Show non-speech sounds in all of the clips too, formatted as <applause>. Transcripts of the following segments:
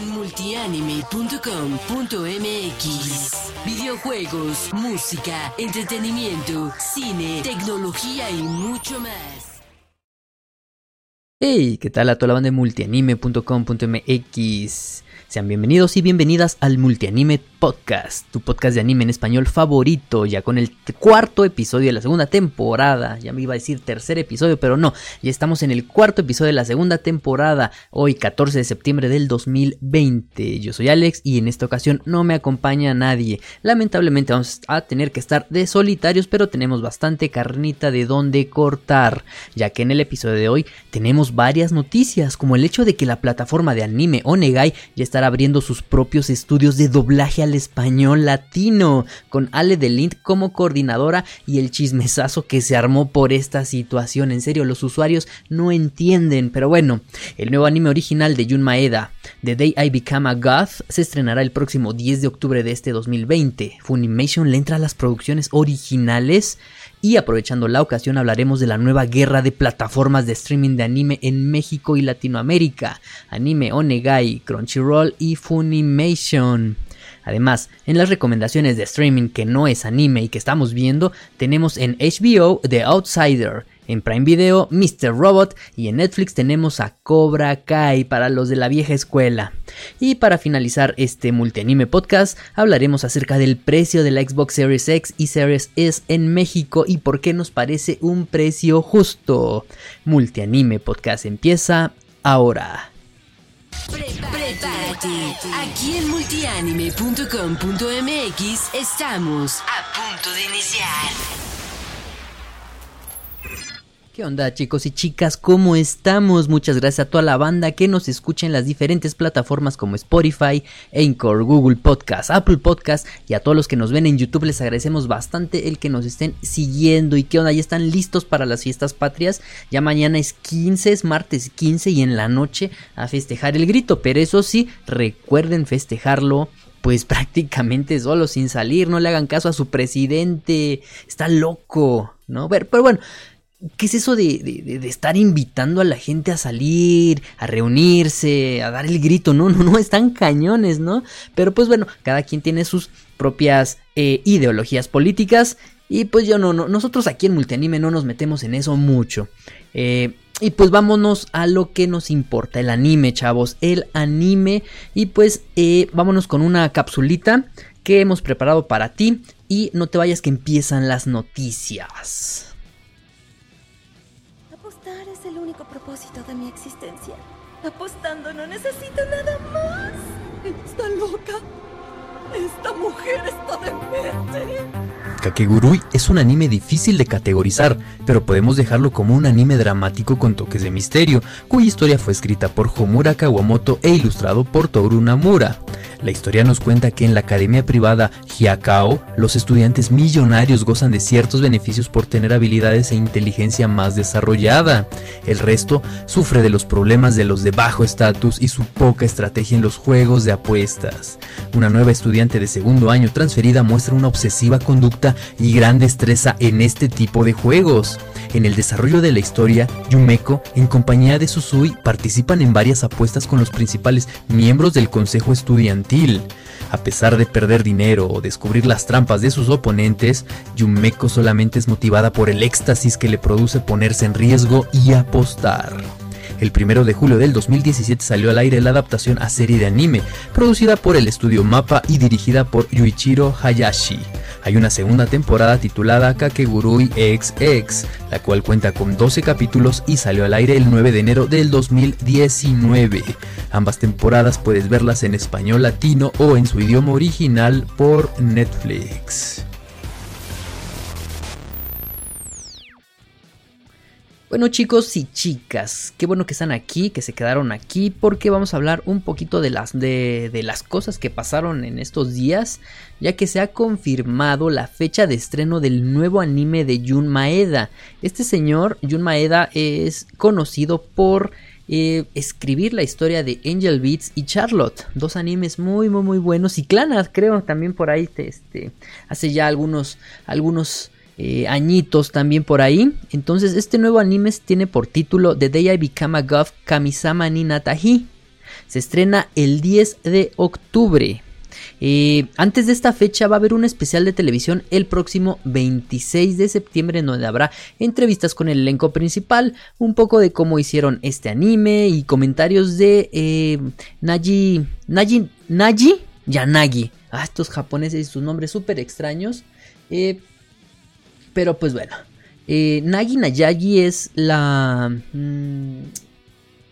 multianime.com.mx Videojuegos, música, entretenimiento, cine, tecnología y mucho más. Hey, ¿qué tal a toda la banda de multianime.com.mx? Sean bienvenidos y bienvenidas al Multianime Podcast, tu podcast de anime en español favorito, ya con el cuarto episodio de la segunda temporada. Ya me iba a decir tercer episodio, pero no, ya estamos en el cuarto episodio de la segunda temporada, hoy 14 de septiembre del 2020. Yo soy Alex y en esta ocasión no me acompaña nadie. Lamentablemente vamos a tener que estar de solitarios, pero tenemos bastante carnita de donde cortar, ya que en el episodio de hoy tenemos varias noticias, como el hecho de que la plataforma de anime Onegai ya está abriendo sus propios estudios de doblaje al español latino, con Ale Delint como coordinadora y el chismesazo que se armó por esta situación. En serio, los usuarios no entienden, pero bueno, el nuevo anime original de Jun Maeda, The Day I Become a Goth, se estrenará el próximo 10 de octubre de este 2020. Funimation le entra a las producciones originales y aprovechando la ocasión hablaremos de la nueva guerra de plataformas de streaming de anime en México y Latinoamérica, Anime Onegai, Crunchyroll y Funimation. Además, en las recomendaciones de streaming que no es anime y que estamos viendo, tenemos en HBO The Outsider, en Prime Video, Mr. Robot y en Netflix tenemos a Cobra Kai para los de la vieja escuela. Y para finalizar este multianime podcast, hablaremos acerca del precio de la Xbox Series X y Series S en México y por qué nos parece un precio justo. Multianime podcast empieza ahora. Prepárate. Aquí en multianime.com.mx estamos a punto de iniciar. ¿Qué onda chicos y chicas? ¿Cómo estamos? Muchas gracias a toda la banda que nos escucha en las diferentes plataformas como Spotify, Anchor, Google Podcast, Apple Podcast y a todos los que nos ven en YouTube les agradecemos bastante el que nos estén siguiendo y qué onda, ya están listos para las fiestas patrias. Ya mañana es 15, es martes 15 y en la noche a festejar el grito, pero eso sí, recuerden festejarlo pues <laughs> prácticamente solo, sin salir, no le hagan caso a su presidente, está loco, ¿no? Pero, pero bueno, ¿Qué es eso de, de, de, estar invitando a la gente a salir, a reunirse, a dar el grito? No, no, no, están cañones, ¿no? Pero pues bueno, cada quien tiene sus propias eh, ideologías políticas y pues yo no, no, nosotros aquí en Multianime no nos metemos en eso mucho. Eh, y pues vámonos a lo que nos importa, el anime, chavos, el anime. Y pues eh, vámonos con una capsulita que hemos preparado para ti y no te vayas que empiezan las noticias. Propósito de mi existencia. Apostando no necesito nada más. Está loca. Esta mujer está demente. Kakegurui es un anime difícil de categorizar, pero podemos dejarlo como un anime dramático con toques de misterio, cuya historia fue escrita por Homura Kawamoto e ilustrado por Toru Namura. La historia nos cuenta que en la academia privada Hyakao, los estudiantes millonarios gozan de ciertos beneficios por tener habilidades e inteligencia más desarrollada. El resto sufre de los problemas de los de bajo estatus y su poca estrategia en los juegos de apuestas. Una nueva estudiante de segundo año transferida muestra una obsesiva conducta y gran destreza en este tipo de juegos. En el desarrollo de la historia, Yumeko, en compañía de Susui, participan en varias apuestas con los principales miembros del consejo estudiantil. A pesar de perder dinero o descubrir las trampas de sus oponentes, Yumeko solamente es motivada por el éxtasis que le produce ponerse en riesgo y apostar. El primero de julio del 2017 salió al aire la adaptación a serie de anime, producida por el estudio Mapa y dirigida por Yuichiro Hayashi. Hay una segunda temporada titulada Kakegurui XX, la cual cuenta con 12 capítulos y salió al aire el 9 de enero del 2019. Ambas temporadas puedes verlas en español latino o en su idioma original por Netflix. Bueno chicos y chicas, qué bueno que están aquí, que se quedaron aquí, porque vamos a hablar un poquito de las, de, de, las cosas que pasaron en estos días, ya que se ha confirmado la fecha de estreno del nuevo anime de Jun Maeda. Este señor, Jun Maeda, es conocido por eh, escribir la historia de Angel Beats y Charlotte, dos animes muy muy muy buenos y Clana, creo también por ahí, este, hace ya algunos, algunos eh, añitos también por ahí. Entonces este nuevo anime tiene por título The Day I Become a Kamisama ni Natahi. se estrena el 10 de octubre. Eh, antes de esta fecha va a haber un especial de televisión el próximo 26 de septiembre en donde habrá entrevistas con el elenco principal, un poco de cómo hicieron este anime y comentarios de eh, Naji, Naji, Naji Yanagi. Ah, estos japoneses y sus nombres súper extraños. Eh, pero pues bueno, Nagi Nayagi es la, mm,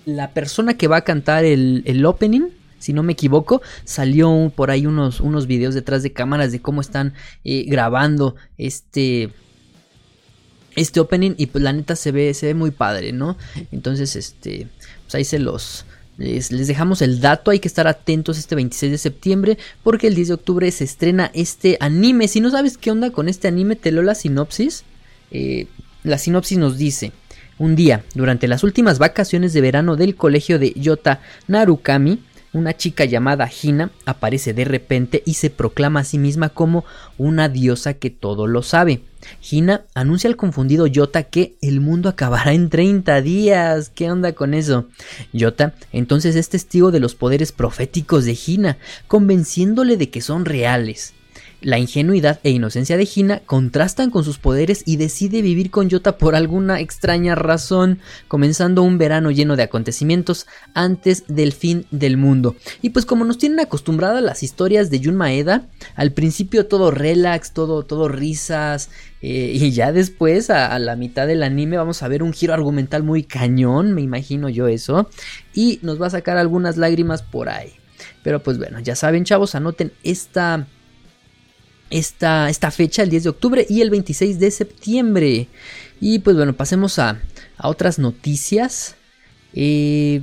la persona que va a cantar el, el opening si no me equivoco, salió por ahí unos, unos videos detrás de cámaras de cómo están eh, grabando este, este opening y pues la neta se ve, se ve muy padre, ¿no? Entonces, este, pues ahí se los... Les, dejamos el dato, hay que estar atentos este 26 de septiembre porque el 10 de octubre se estrena este anime. Si no sabes qué onda con este anime, te leo la sinopsis. Eh, la sinopsis nos dice, un día, durante las últimas vacaciones de verano del colegio de Yota Narukami, una chica llamada Hina aparece de repente y se proclama a sí misma como una diosa que todo lo sabe. Hina anuncia al confundido Yota que el mundo acabará en 30 días. ¿Qué onda con eso? Yota entonces es testigo de los poderes proféticos de Hina, convenciéndole de que son reales. La ingenuidad e inocencia de Hina contrastan con sus poderes y decide vivir con Yota por alguna extraña razón, comenzando un verano lleno de acontecimientos antes del fin del mundo. Y pues como nos tienen acostumbradas las historias de Jun Maeda, al principio todo relax, todo, todo risas, eh, y ya después, a, a, la mitad del anime, vamos a ver un giro argumental muy cañón, me imagino yo eso. Y nos va a sacar algunas lágrimas por ahí. Pero pues bueno, ya saben chavos, anoten esta esta, esta fecha, el 10 de octubre y el 26 de septiembre. Y pues bueno, pasemos a, a otras noticias. Eh,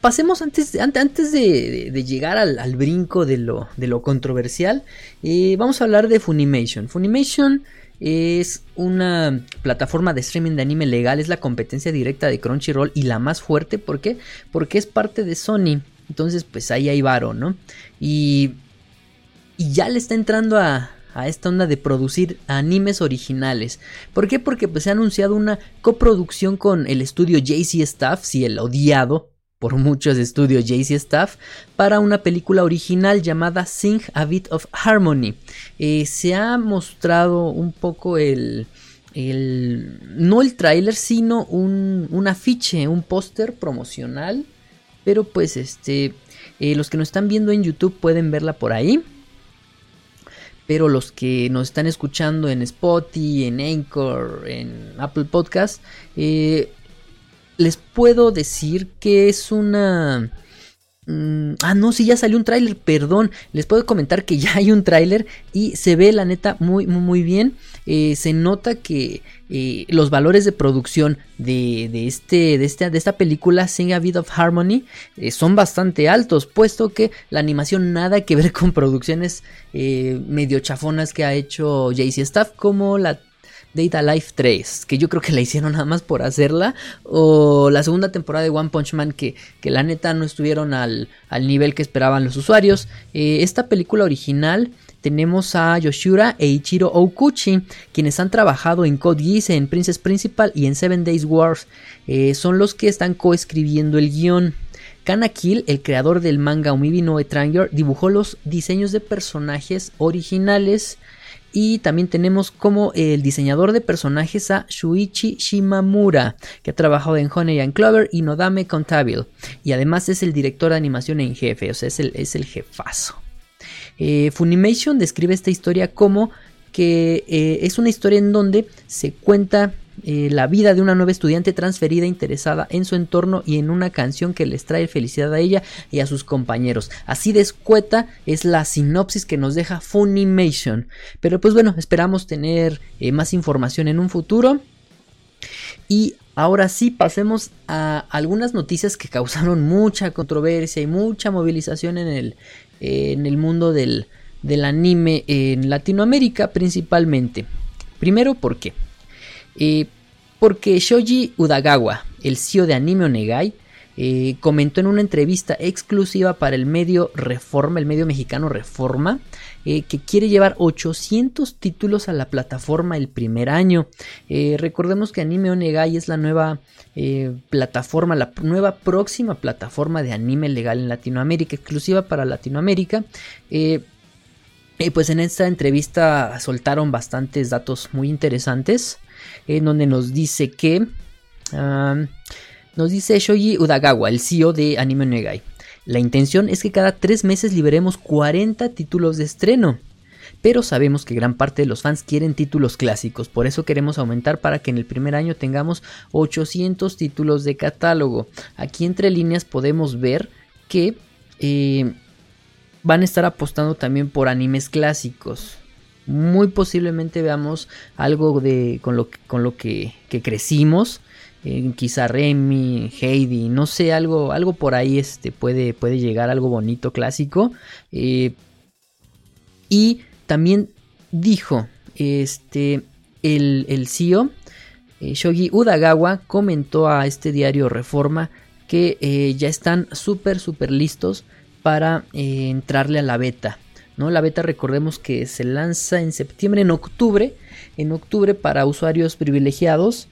pasemos antes, antes de, de llegar al, brinco de lo, de lo controversial. Eh, vamos a hablar de Funimation. Funimation es una plataforma de streaming de anime legal, es la competencia directa de Crunchyroll y la más fuerte. ¿Por qué? Porque es parte de Sony. Entonces, pues ahí hay varo, ¿no? Y y ya le está entrando a, esta onda de producir animes originales. ¿Por qué? Porque pues, se ha anunciado una coproducción con el estudio JC Staff, si el odiado por muchos estudios JC Staff, para una película original llamada Sing a Bit of Harmony. Eh, se ha mostrado un poco el, el no el tráiler, sino un, un, afiche, un póster promocional. Pero pues este, eh, los que nos están viendo en YouTube pueden verla por ahí pero los que nos están escuchando en Spotify, en Anchor, en Apple Podcast, eh, les puedo decir que es una Mm, ah, no, sí, ya salió un tráiler, perdón. Les puedo comentar que ya hay un tráiler y se ve la neta muy, muy, muy bien. Eh, se nota que eh, los valores de producción de, de, este, de, de esta película, Sing a Bit of Harmony, eh, son bastante altos, puesto que la animación nada que ver con producciones medio chafonas que ha hecho JC Staff, como la Data Life 3, que yo creo que la hicieron nada más por hacerla, o la segunda temporada de One Punch Man, que, que la neta no estuvieron al, al, nivel que esperaban los usuarios. Esta película original tenemos a Yoshura e Ichiro Okuchi, quienes han trabajado en Code Geass, en Princess Principal y en Seven Days Wars. Eh, son los que están coescribiendo el guion. Kanakil, el creador del manga Umibi no Etranger, dibujó los diseños de personajes originales. Y también tenemos como el diseñador de personajes a Shuichi Shimamura, que ha trabajado en Honey and Clover y Nodame Contable. Y además es el director de animación en jefe, o sea, es el, es el jefazo. Eh, Funimation describe esta historia como que eh, es una historia en donde se cuenta eh, la vida de una nueva estudiante transferida interesada en su entorno y en una canción que les trae felicidad a ella y a sus compañeros. Así de escueta es la sinopsis que nos deja Funimation. Pero pues bueno, esperamos tener más información en un futuro. Y ahora sí, pasemos a algunas noticias que causaron mucha controversia y mucha movilización en el, en el mundo del, del anime en Latinoamérica principalmente. Primero, ¿por qué? Eh, porque Shoji Udagawa, el CEO de Anime Onegai, eh, comentó en una entrevista exclusiva para el medio Reforma, el medio mexicano Reforma, eh, que quiere llevar 800 títulos a la plataforma el primer año. Eh, recordemos que Anime Onegai es la nueva plataforma, la nueva próxima plataforma de anime legal en Latinoamérica, exclusiva para Latinoamérica. y pues en esta entrevista soltaron bastantes datos muy interesantes, en donde nos dice que... Ah, nos dice Shoji Udagawa, el CEO de Anime Negai. La intención es que cada tres meses liberemos 40 títulos de estreno. Pero sabemos que gran parte de los fans quieren títulos clásicos, por eso queremos aumentar para que en el primer año tengamos 800 títulos de catálogo. Aquí entre líneas podemos ver que eh, van a estar apostando también por animes clásicos. Muy posiblemente veamos algo de con lo, con lo que, que crecimos eh, quizá Remy, Heidi, no sé, algo, algo por ahí este, puede, puede llegar, algo bonito, clásico. Eh, y también dijo este, el, el CEO, eh, Shogi Udagawa, comentó a este diario Reforma que ya están súper, súper listos para entrarle a la beta. ¿no? La beta recordemos que se lanza en septiembre, en octubre, en octubre para usuarios privilegiados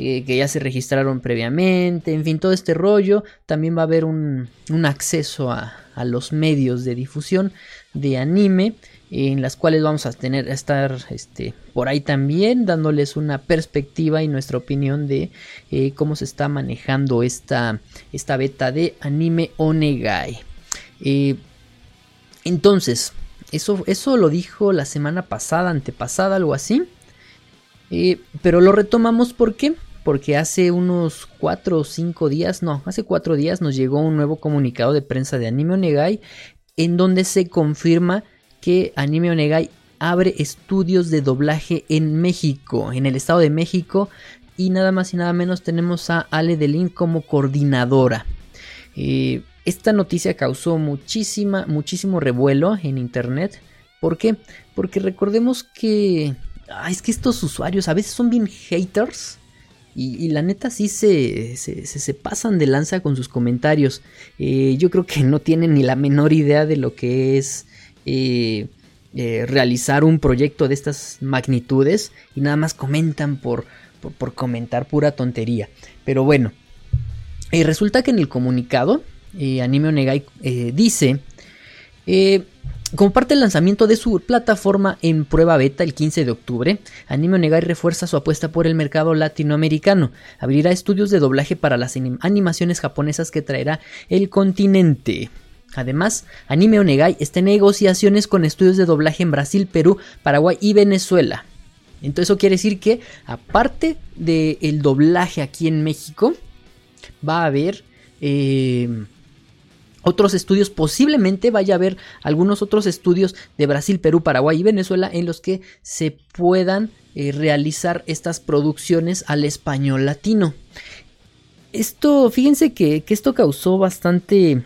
eh, que ya se registraron previamente, en fin, todo este rollo. También va a haber un, acceso a, los medios de difusión de anime, en las cuales vamos a tener a estar este, por ahí también dándoles una perspectiva y nuestra opinión de eh, cómo se está manejando esta, esta beta de anime Onegai. Eh, entonces, eso, eso lo dijo la semana pasada, antepasada, algo así. pero lo retomamos porque porque hace unos 4 o 5 días, no, hace 4 días nos llegó un nuevo comunicado de prensa de Anime Onegai en donde se confirma que Anime Onegai abre estudios de doblaje en México, en el Estado de México, y nada más y nada menos tenemos a Ale Delin como coordinadora. Eh, esta noticia causó muchísima, muchísimo revuelo en internet. ¿Por qué? Porque recordemos que... es que estos usuarios a veces son bien haters y, la neta sí se, se, pasan de lanza con sus comentarios. Eh, yo creo que no tienen ni la menor idea de lo que es eh, eh, realizar un proyecto de estas magnitudes y nada más comentan por, por, comentar pura tontería. Pero bueno, resulta que en el comunicado, Anime Onegai dice como parte del lanzamiento de su plataforma en prueba beta el 15 de octubre, Anime Onegai refuerza su apuesta por el mercado latinoamericano. Abrirá estudios de doblaje para las animaciones japonesas que traerá el continente. Además, Anime Onegai está en negociaciones con estudios de doblaje en Brasil, Perú, Paraguay y Venezuela. Entonces eso quiere decir que, aparte del doblaje aquí en México, va a haber... Eh, otros estudios, posiblemente vaya a haber algunos otros estudios de Brasil, Perú, Paraguay y Venezuela en los que se puedan eh, realizar estas producciones al español latino. Esto, fíjense que, esto causó bastante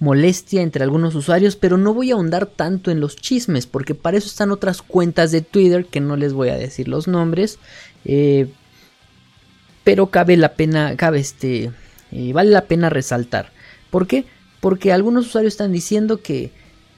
molestia entre algunos usuarios, pero no voy a ahondar tanto en los chismes, porque para eso están otras cuentas de Twitter que no les voy a decir los nombres. Eh, pero cabe la pena, cabe este, eh, vale la pena resaltar ¿Por qué? Porque algunos usuarios están diciendo que,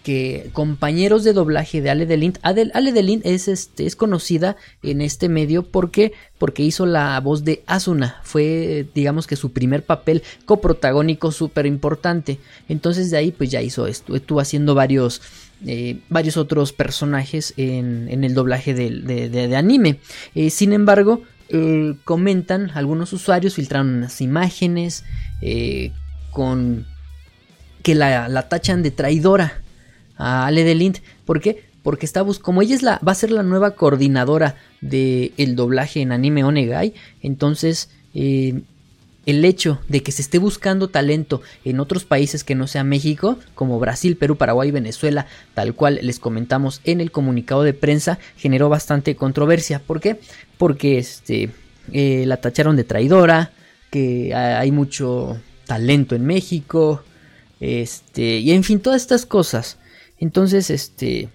que compañeros de doblaje de Ale Delint, Ale Delint es, este, es conocida en este medio porque, porque hizo la voz de Asuna, fue digamos que su primer papel coprotagónico súper importante, entonces de ahí pues ya hizo esto, estuvo haciendo varios, eh, varios otros personajes en, en el doblaje de, anime, eh, sin embargo eh, comentan algunos usuarios filtraron unas imágenes con que la, tachan de traidora a Ale. ¿Por qué? Porque está como ella es la, va a ser la nueva coordinadora del el doblaje en anime Onegai, entonces eh, el hecho de que se esté buscando talento en otros países que no sea México, como Brasil, Perú, Paraguay Venezuela, tal cual les comentamos en el comunicado de prensa, generó bastante controversia. ¿Por qué? Porque este, eh, la tacharon de traidora, que hay mucho talento en México, este, y en fin, todas estas cosas. Entonces, este,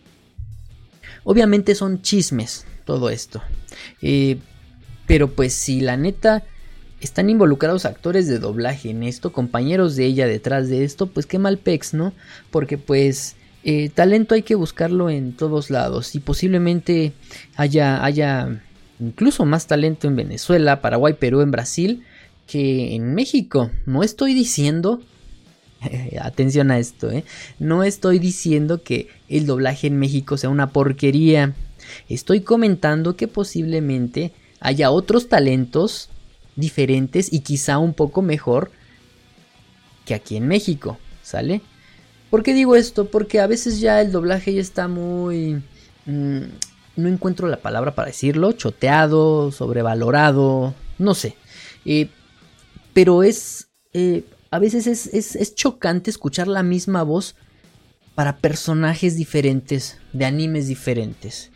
obviamente son chismes todo esto. Eh, pero pues si la neta están involucrados actores de doblaje en esto, compañeros de ella detrás de esto, pues qué mal pex, ¿no? Porque pues eh, talento hay que buscarlo en todos lados y posiblemente haya, haya incluso más talento en Venezuela, Paraguay, Perú, en Brasil que en México. No estoy diciendo, <laughs> atención a esto, ¿eh? no estoy diciendo que el doblaje en México sea una porquería. Estoy comentando que posiblemente haya otros talentos diferentes y quizá un poco mejor que aquí en México, ¿sale? ¿Por qué digo esto? Porque a veces ya el doblaje ya está muy... Mm, no encuentro la palabra para decirlo, choteado, sobrevalorado, no sé. Eh, pero es... Eh, a veces es, es, chocante escuchar la misma voz para personajes diferentes, de animes diferentes.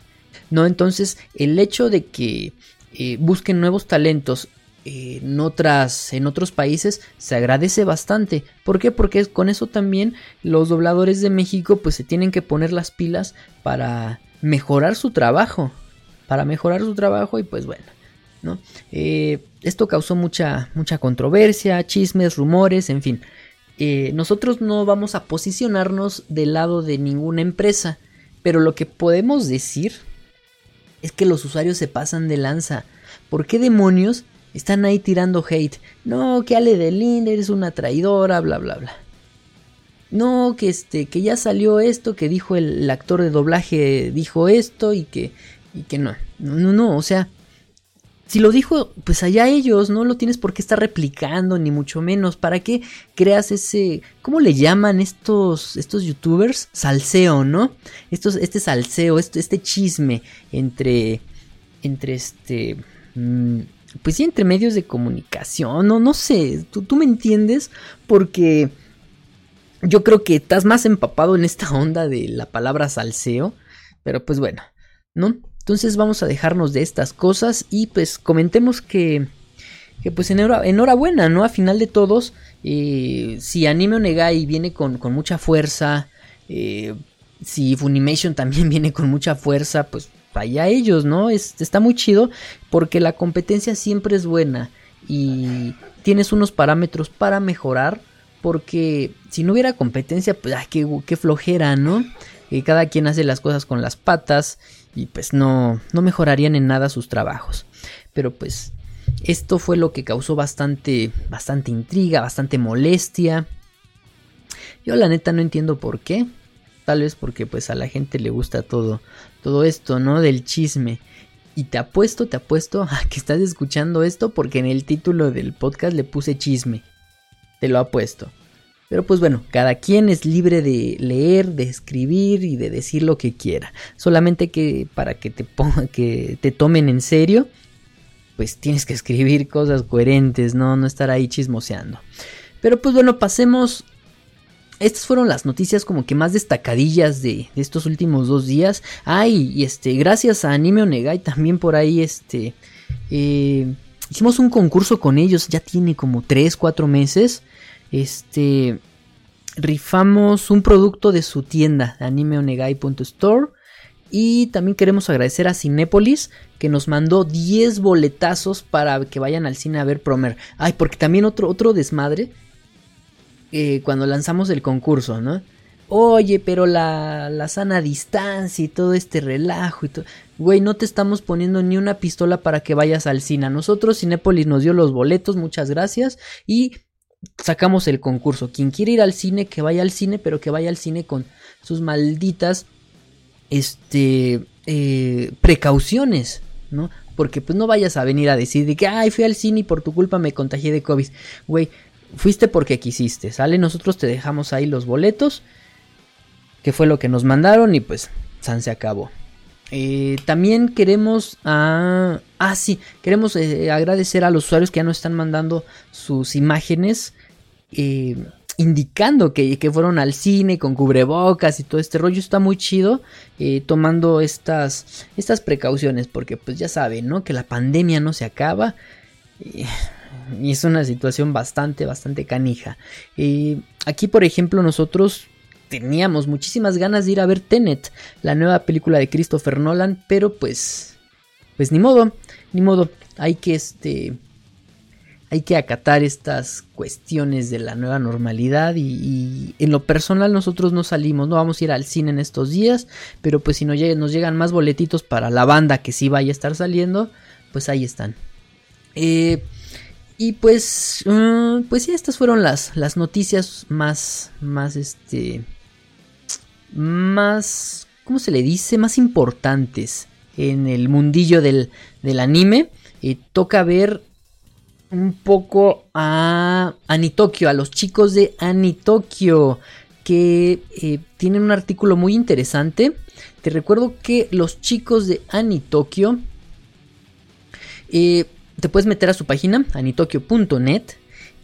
¿No? Entonces, el hecho de que eh, busquen nuevos talentos en, otras, en otros países se agradece bastante. ¿Por qué? Porque con eso también los dobladores de México pues se tienen que poner las pilas para mejorar su trabajo. Para mejorar su trabajo y pues bueno. Eh, esto causó mucha, mucha controversia, chismes, rumores, en fin. Eh, nosotros no vamos a posicionarnos del lado de ninguna empresa, pero lo que podemos decir es que los usuarios se pasan de lanza. ¿Por qué demonios están ahí tirando hate. No, que Ale de Linde es una traidora, bla bla bla. No, que este, que ya salió esto, que dijo el, actor de doblaje, dijo esto y que, y que. No, no, no, o sea, si lo dijo, pues allá ellos, no lo tienes por qué estar replicando, ni mucho menos. ¿Para qué creas ese, cómo le llaman estos, estos youtubers? Salseo, ¿no? Este salseo, este, este chisme entre, entre este... Mm, pues sí, entre medios de comunicación, no, no sé, ¿tú, tú me entiendes, porque yo creo que estás más empapado en esta onda de la palabra salseo, pero pues bueno, ¿no? Entonces vamos a dejarnos de estas cosas y pues comentemos que, que pues enhorabuena, ¿no? A final de todos, eh, si Anime Onegai viene con, con mucha fuerza, eh, si Funimation también <laughs> viene con mucha fuerza, pues vaya ellos, ¿no? está muy chido porque la competencia siempre es buena y tienes unos parámetros para mejorar porque si no hubiera competencia, pues ah, qué, flojera, ¿no? Que cada quien hace las cosas con las patas y pues no, no mejorarían en nada sus trabajos. Pero pues esto fue lo que causó bastante, bastante intriga, bastante molestia. Yo la neta no entiendo por qué. Tal vez porque pues a la gente le gusta todo, todo esto, ¿no? Del chisme. Y te apuesto, te apuesto <laughs> a que estás escuchando esto porque en el título del podcast le puse chisme. Te lo apuesto. Pero pues bueno, cada quien es libre de leer, de escribir y de decir lo que quiera. Solamente que para que te ponga, <laughs> que te tomen en serio, pues tienes que escribir cosas coherentes, no, no estar ahí chismoseando. Pero pues bueno, pasemos estas fueron las noticias como que más destacadillas de, estos últimos dos días. Ay, y este, gracias a Anime Onegai también por ahí, este, eh, hicimos un concurso con ellos, ya tiene como 3, 4 meses. Este, rifamos un producto de su tienda, animeonegai.store. Y también queremos agradecer a Cinépolis que nos mandó 10 boletazos para que vayan al cine a ver Promer. Ay, porque también otro, otro desmadre eh, cuando lanzamos el concurso, ¿no? Oye, pero la, la sana distancia y todo este relajo y todo. Güey, no te estamos poniendo ni una pistola para que vayas al cine. A nosotros Cinépolis nos dio los boletos, muchas gracias. Y sacamos el concurso. Quien quiere ir al cine, que vaya al cine, pero que vaya al cine con sus malditas este, eh, precauciones, ¿no? Porque pues no vayas a venir a decir de que, ay, fui al cine y por tu culpa me contagié de COVID. Güey, fuiste porque quisiste, ¿sale? Nosotros te dejamos ahí los boletos, que fue lo que nos mandaron y pues San se acabó. Eh, también queremos ah, sí queremos eh, agradecer a los usuarios que ya nos están mandando sus imágenes eh, indicando que, que, fueron al cine con cubrebocas y todo este rollo está muy chido tomando estas estas precauciones porque pues ya saben no que la pandemia no se acaba y es una situación bastante, bastante canija. Aquí, por ejemplo, nosotros teníamos muchísimas ganas de ir a ver Tenet, la nueva película de Christopher Nolan, pero pues, pues ni modo, ni modo. Hay que este, hay que acatar estas cuestiones de la nueva normalidad y, en lo personal nosotros no salimos, no vamos a ir al cine en estos días, pero pues si nos llegan, nos llegan más boletitos para la banda que sí vaya a estar saliendo, pues ahí están. Eh, y pues, mm, pues sí, estas fueron las, las noticias más, más, este, más, ¿cómo se le dice? Más importantes en el mundillo del, del anime. Eh, toca ver un poco a Anitokyo, a los chicos de Anitokyo, que eh, tienen un artículo muy interesante. Te recuerdo que los chicos de Anitokyo, eh, te puedes meter a su página, anitokyo.net,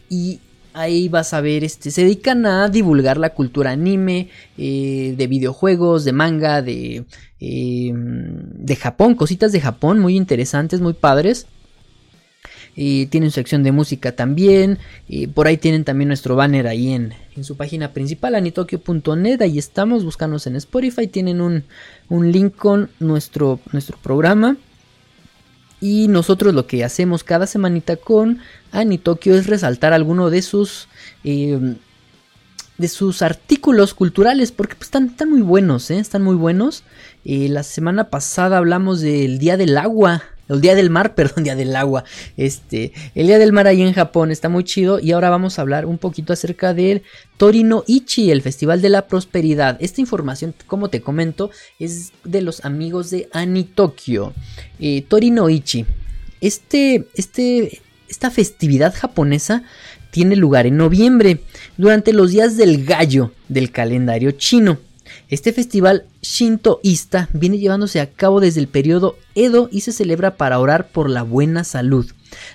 y ahí vas a ver, este, se dedican a divulgar la cultura anime, eh, de videojuegos, de manga, de, de Japón, cositas de Japón muy interesantes, muy padres tienen sección de música también. Por ahí tienen también nuestro banner ahí en, su página principal, anitokyo.net. Ahí estamos, buscando en Spotify. Tienen un, link con nuestro, nuestro programa. Y nosotros lo que hacemos cada semanita con Anitokyo es resaltar alguno de sus... Eh, de sus artículos culturales porque pues, están, están, muy buenos, ¿eh? están muy buenos. Eh, la semana pasada hablamos del Día del Agua, el Día del Mar, <laughs> perdón, Día del Agua. Este, el Día del Mar ahí en Japón está muy chido y ahora vamos a hablar un poquito acerca del Torino Ichi, el Festival de la Prosperidad. Esta información, como te comento, es de los amigos de Anitokyo. Eh, Torino Ichi. Este, este, esta festividad japonesa tiene lugar en noviembre, durante los días del gallo del calendario chino. Este festival shintoísta viene llevándose a cabo desde el periodo Edo y se celebra para orar por la buena salud,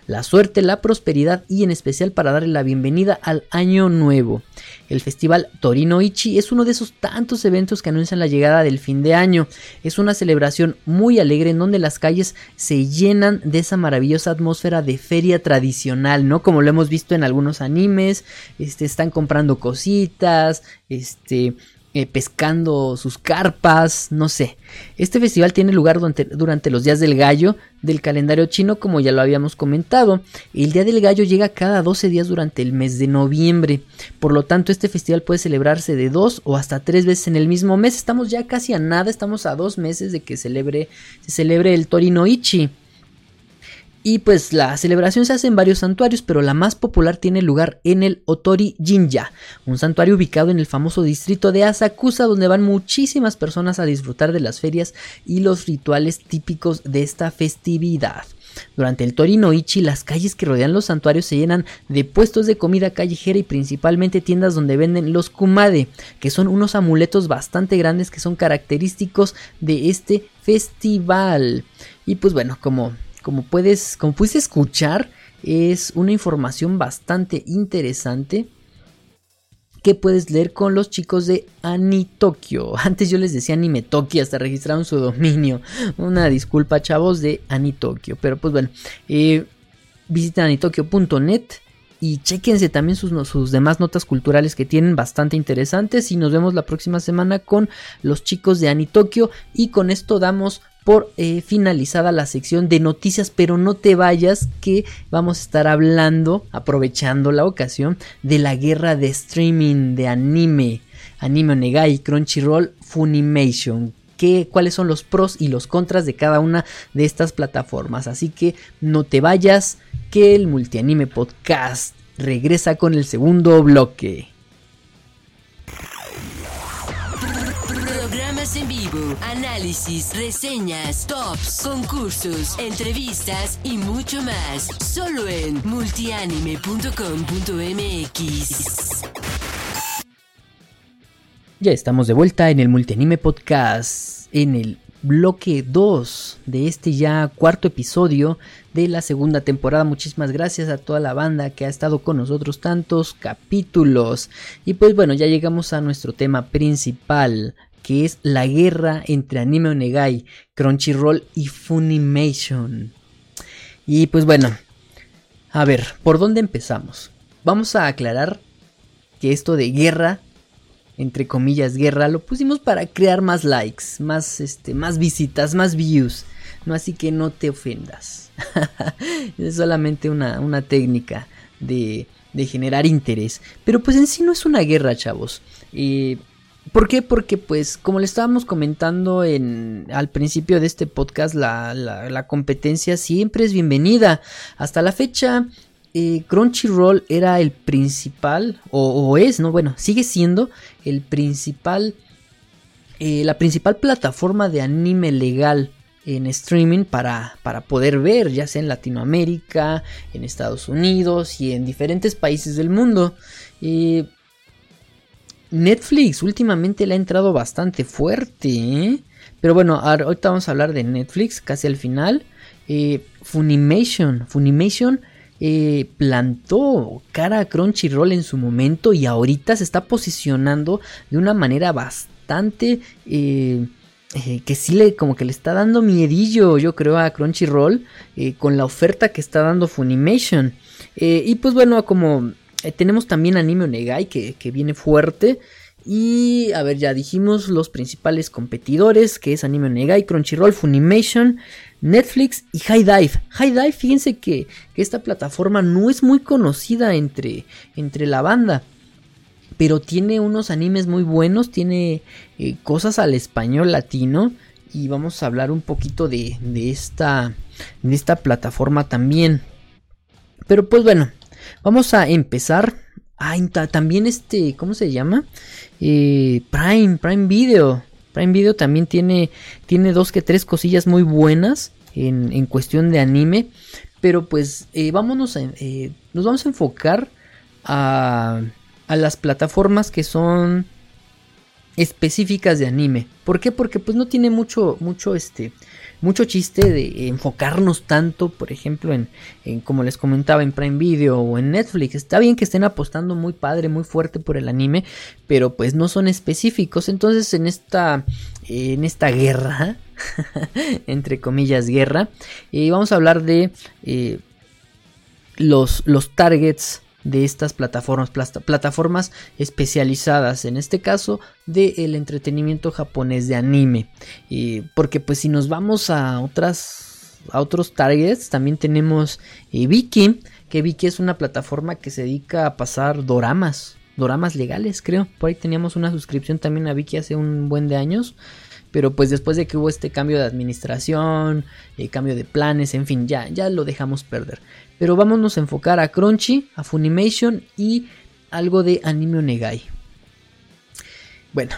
la suerte, la prosperidad y en especial para darle la bienvenida al año nuevo. El festival Torino Ichi es uno de esos tantos eventos que anuncian la llegada del fin de año. Es una celebración muy alegre en donde las calles se llenan de esa maravillosa atmósfera de feria tradicional, ¿no? Como lo hemos visto en algunos animes, este, están comprando cositas, este, eh, pescando sus carpas, no sé. Este festival tiene lugar durante, durante, los días del gallo del calendario chino, como ya lo habíamos comentado. El día del gallo llega cada 12 días durante el mes de noviembre. Por lo tanto, este festival puede celebrarse de dos o hasta tres veces en el mismo mes. Estamos ya casi a nada, estamos a dos meses de que celebre, se celebre el Torino Ichi. Y pues la celebración se hace en varios santuarios, pero la más popular tiene lugar en el Otori Jinja, un santuario ubicado en el famoso distrito de Asakusa, donde van muchísimas personas a disfrutar de las ferias y los rituales típicos de esta festividad. Durante el Torino Ichi, las calles que rodean los santuarios se llenan de puestos de comida callejera y principalmente tiendas donde venden los kumade, que son unos amuletos bastante grandes que son característicos de este festival. Y pues bueno, como como puedes, como escuchar, es una información bastante interesante que puedes leer con los chicos de Anitokyo. <laughs> Antes yo les decía Animetokyo, hasta registraron su dominio. Una disculpa, chavos, de Anitokyo. Pero pues bueno, eh, visiten anitokyo.net y chequense también sus, sus, demás notas culturales que tienen bastante interesantes. Y nos vemos la próxima semana con los chicos de Anitokyo. Y con esto damos por eh, finalizada la sección de noticias, pero no te vayas que vamos a estar hablando, aprovechando la ocasión, de la guerra de streaming de anime, Anime Onegai, Crunchyroll, Funimation. ¿Qué, cuáles son los pros y los contras de cada una de estas plataformas. Así que no te vayas, que el Multianime Podcast regresa con el segundo bloque. En vivo, análisis, reseñas, tops, concursos, entrevistas y mucho más. Solo en multianime.com.mx. Ya estamos de vuelta en el Multianime Podcast, en el bloque 2 de este ya cuarto episodio de la segunda temporada. Muchísimas gracias a toda la banda que ha estado con nosotros tantos capítulos. Y pues bueno, ya llegamos a nuestro tema principal, que es la guerra entre Anime Onegai, Crunchyroll y Funimation. Y pues bueno, a ver, ¿por dónde empezamos? Vamos a aclarar que esto de guerra entre comillas guerra, lo pusimos para crear más likes, más este, más visitas, más views. No así que no te ofendas. <laughs> es solamente una, una técnica de, de, generar interés. Pero pues en sí no es una guerra, chavos. Eh, ¿Por qué? Porque pues como le estábamos comentando en, al principio de este podcast, la, la, competencia siempre es bienvenida. Hasta la fecha, eh, Crunchyroll era el principal, o, es, ¿no? Bueno, sigue siendo el principal, eh, la principal plataforma de anime legal en streaming para, para, poder ver, ya sea en Latinoamérica, en Estados Unidos y en diferentes países del mundo. Eh, Netflix últimamente le ha entrado bastante fuerte, ¿eh? pero bueno, ahorita vamos a hablar de Netflix casi al final. Eh, Funimation, Funimation plantó cara a Crunchyroll en su momento y ahorita se está posicionando de una manera bastante eh, que sí le como que le está dando miedillo, yo creo, a Crunchyroll eh, con la oferta que está dando Funimation. Eh, y pues bueno, como tenemos también Anime Onegai que, que, viene fuerte. Y a ver, ya dijimos los principales competidores, que es Anime Onegai, Crunchyroll, Funimation, Netflix y High Dive. High Dive, fíjense que, esta plataforma no es muy conocida entre, entre la banda pero tiene unos animes muy buenos, tiene eh, cosas al español latino y vamos a hablar un poquito de, esta, de esta plataforma también. Pero pues bueno, vamos a empezar. Ah, también este, ¿cómo se llama? Eh, Prime, Prime Video. Prime Video también tiene, tiene dos que tres cosillas muy buenas en, en cuestión de anime. Pero pues eh, vámonos a, nos vamos a enfocar a a las plataformas que son específicas de anime. ¿Por qué? Porque pues no tiene mucho, mucho, este, mucho chiste de enfocarnos tanto, por ejemplo, en, como les comentaba, en Prime Video o en Netflix. Está bien que estén apostando muy padre, muy fuerte por el anime, pero pues no son específicos. Entonces en esta, en esta guerra, <laughs> entre comillas, guerra, eh, vamos a hablar de eh, los, los targets de estas plataformas, plataformas especializadas, en este caso del entretenimiento japonés de anime. porque pues si nos vamos a otras a otros targets, también tenemos eh, Viki, que Viki es una plataforma que se dedica a pasar doramas, doramas legales, creo. Por ahí teníamos una suscripción también a Viki hace un buen de años. Pero pues después de que hubo este cambio de administración, eh, cambio de planes, en fin, ya, ya lo dejamos perder. Pero vámonos a enfocar a Crunchy, a Funimation y algo de Anime Onegai. Bueno,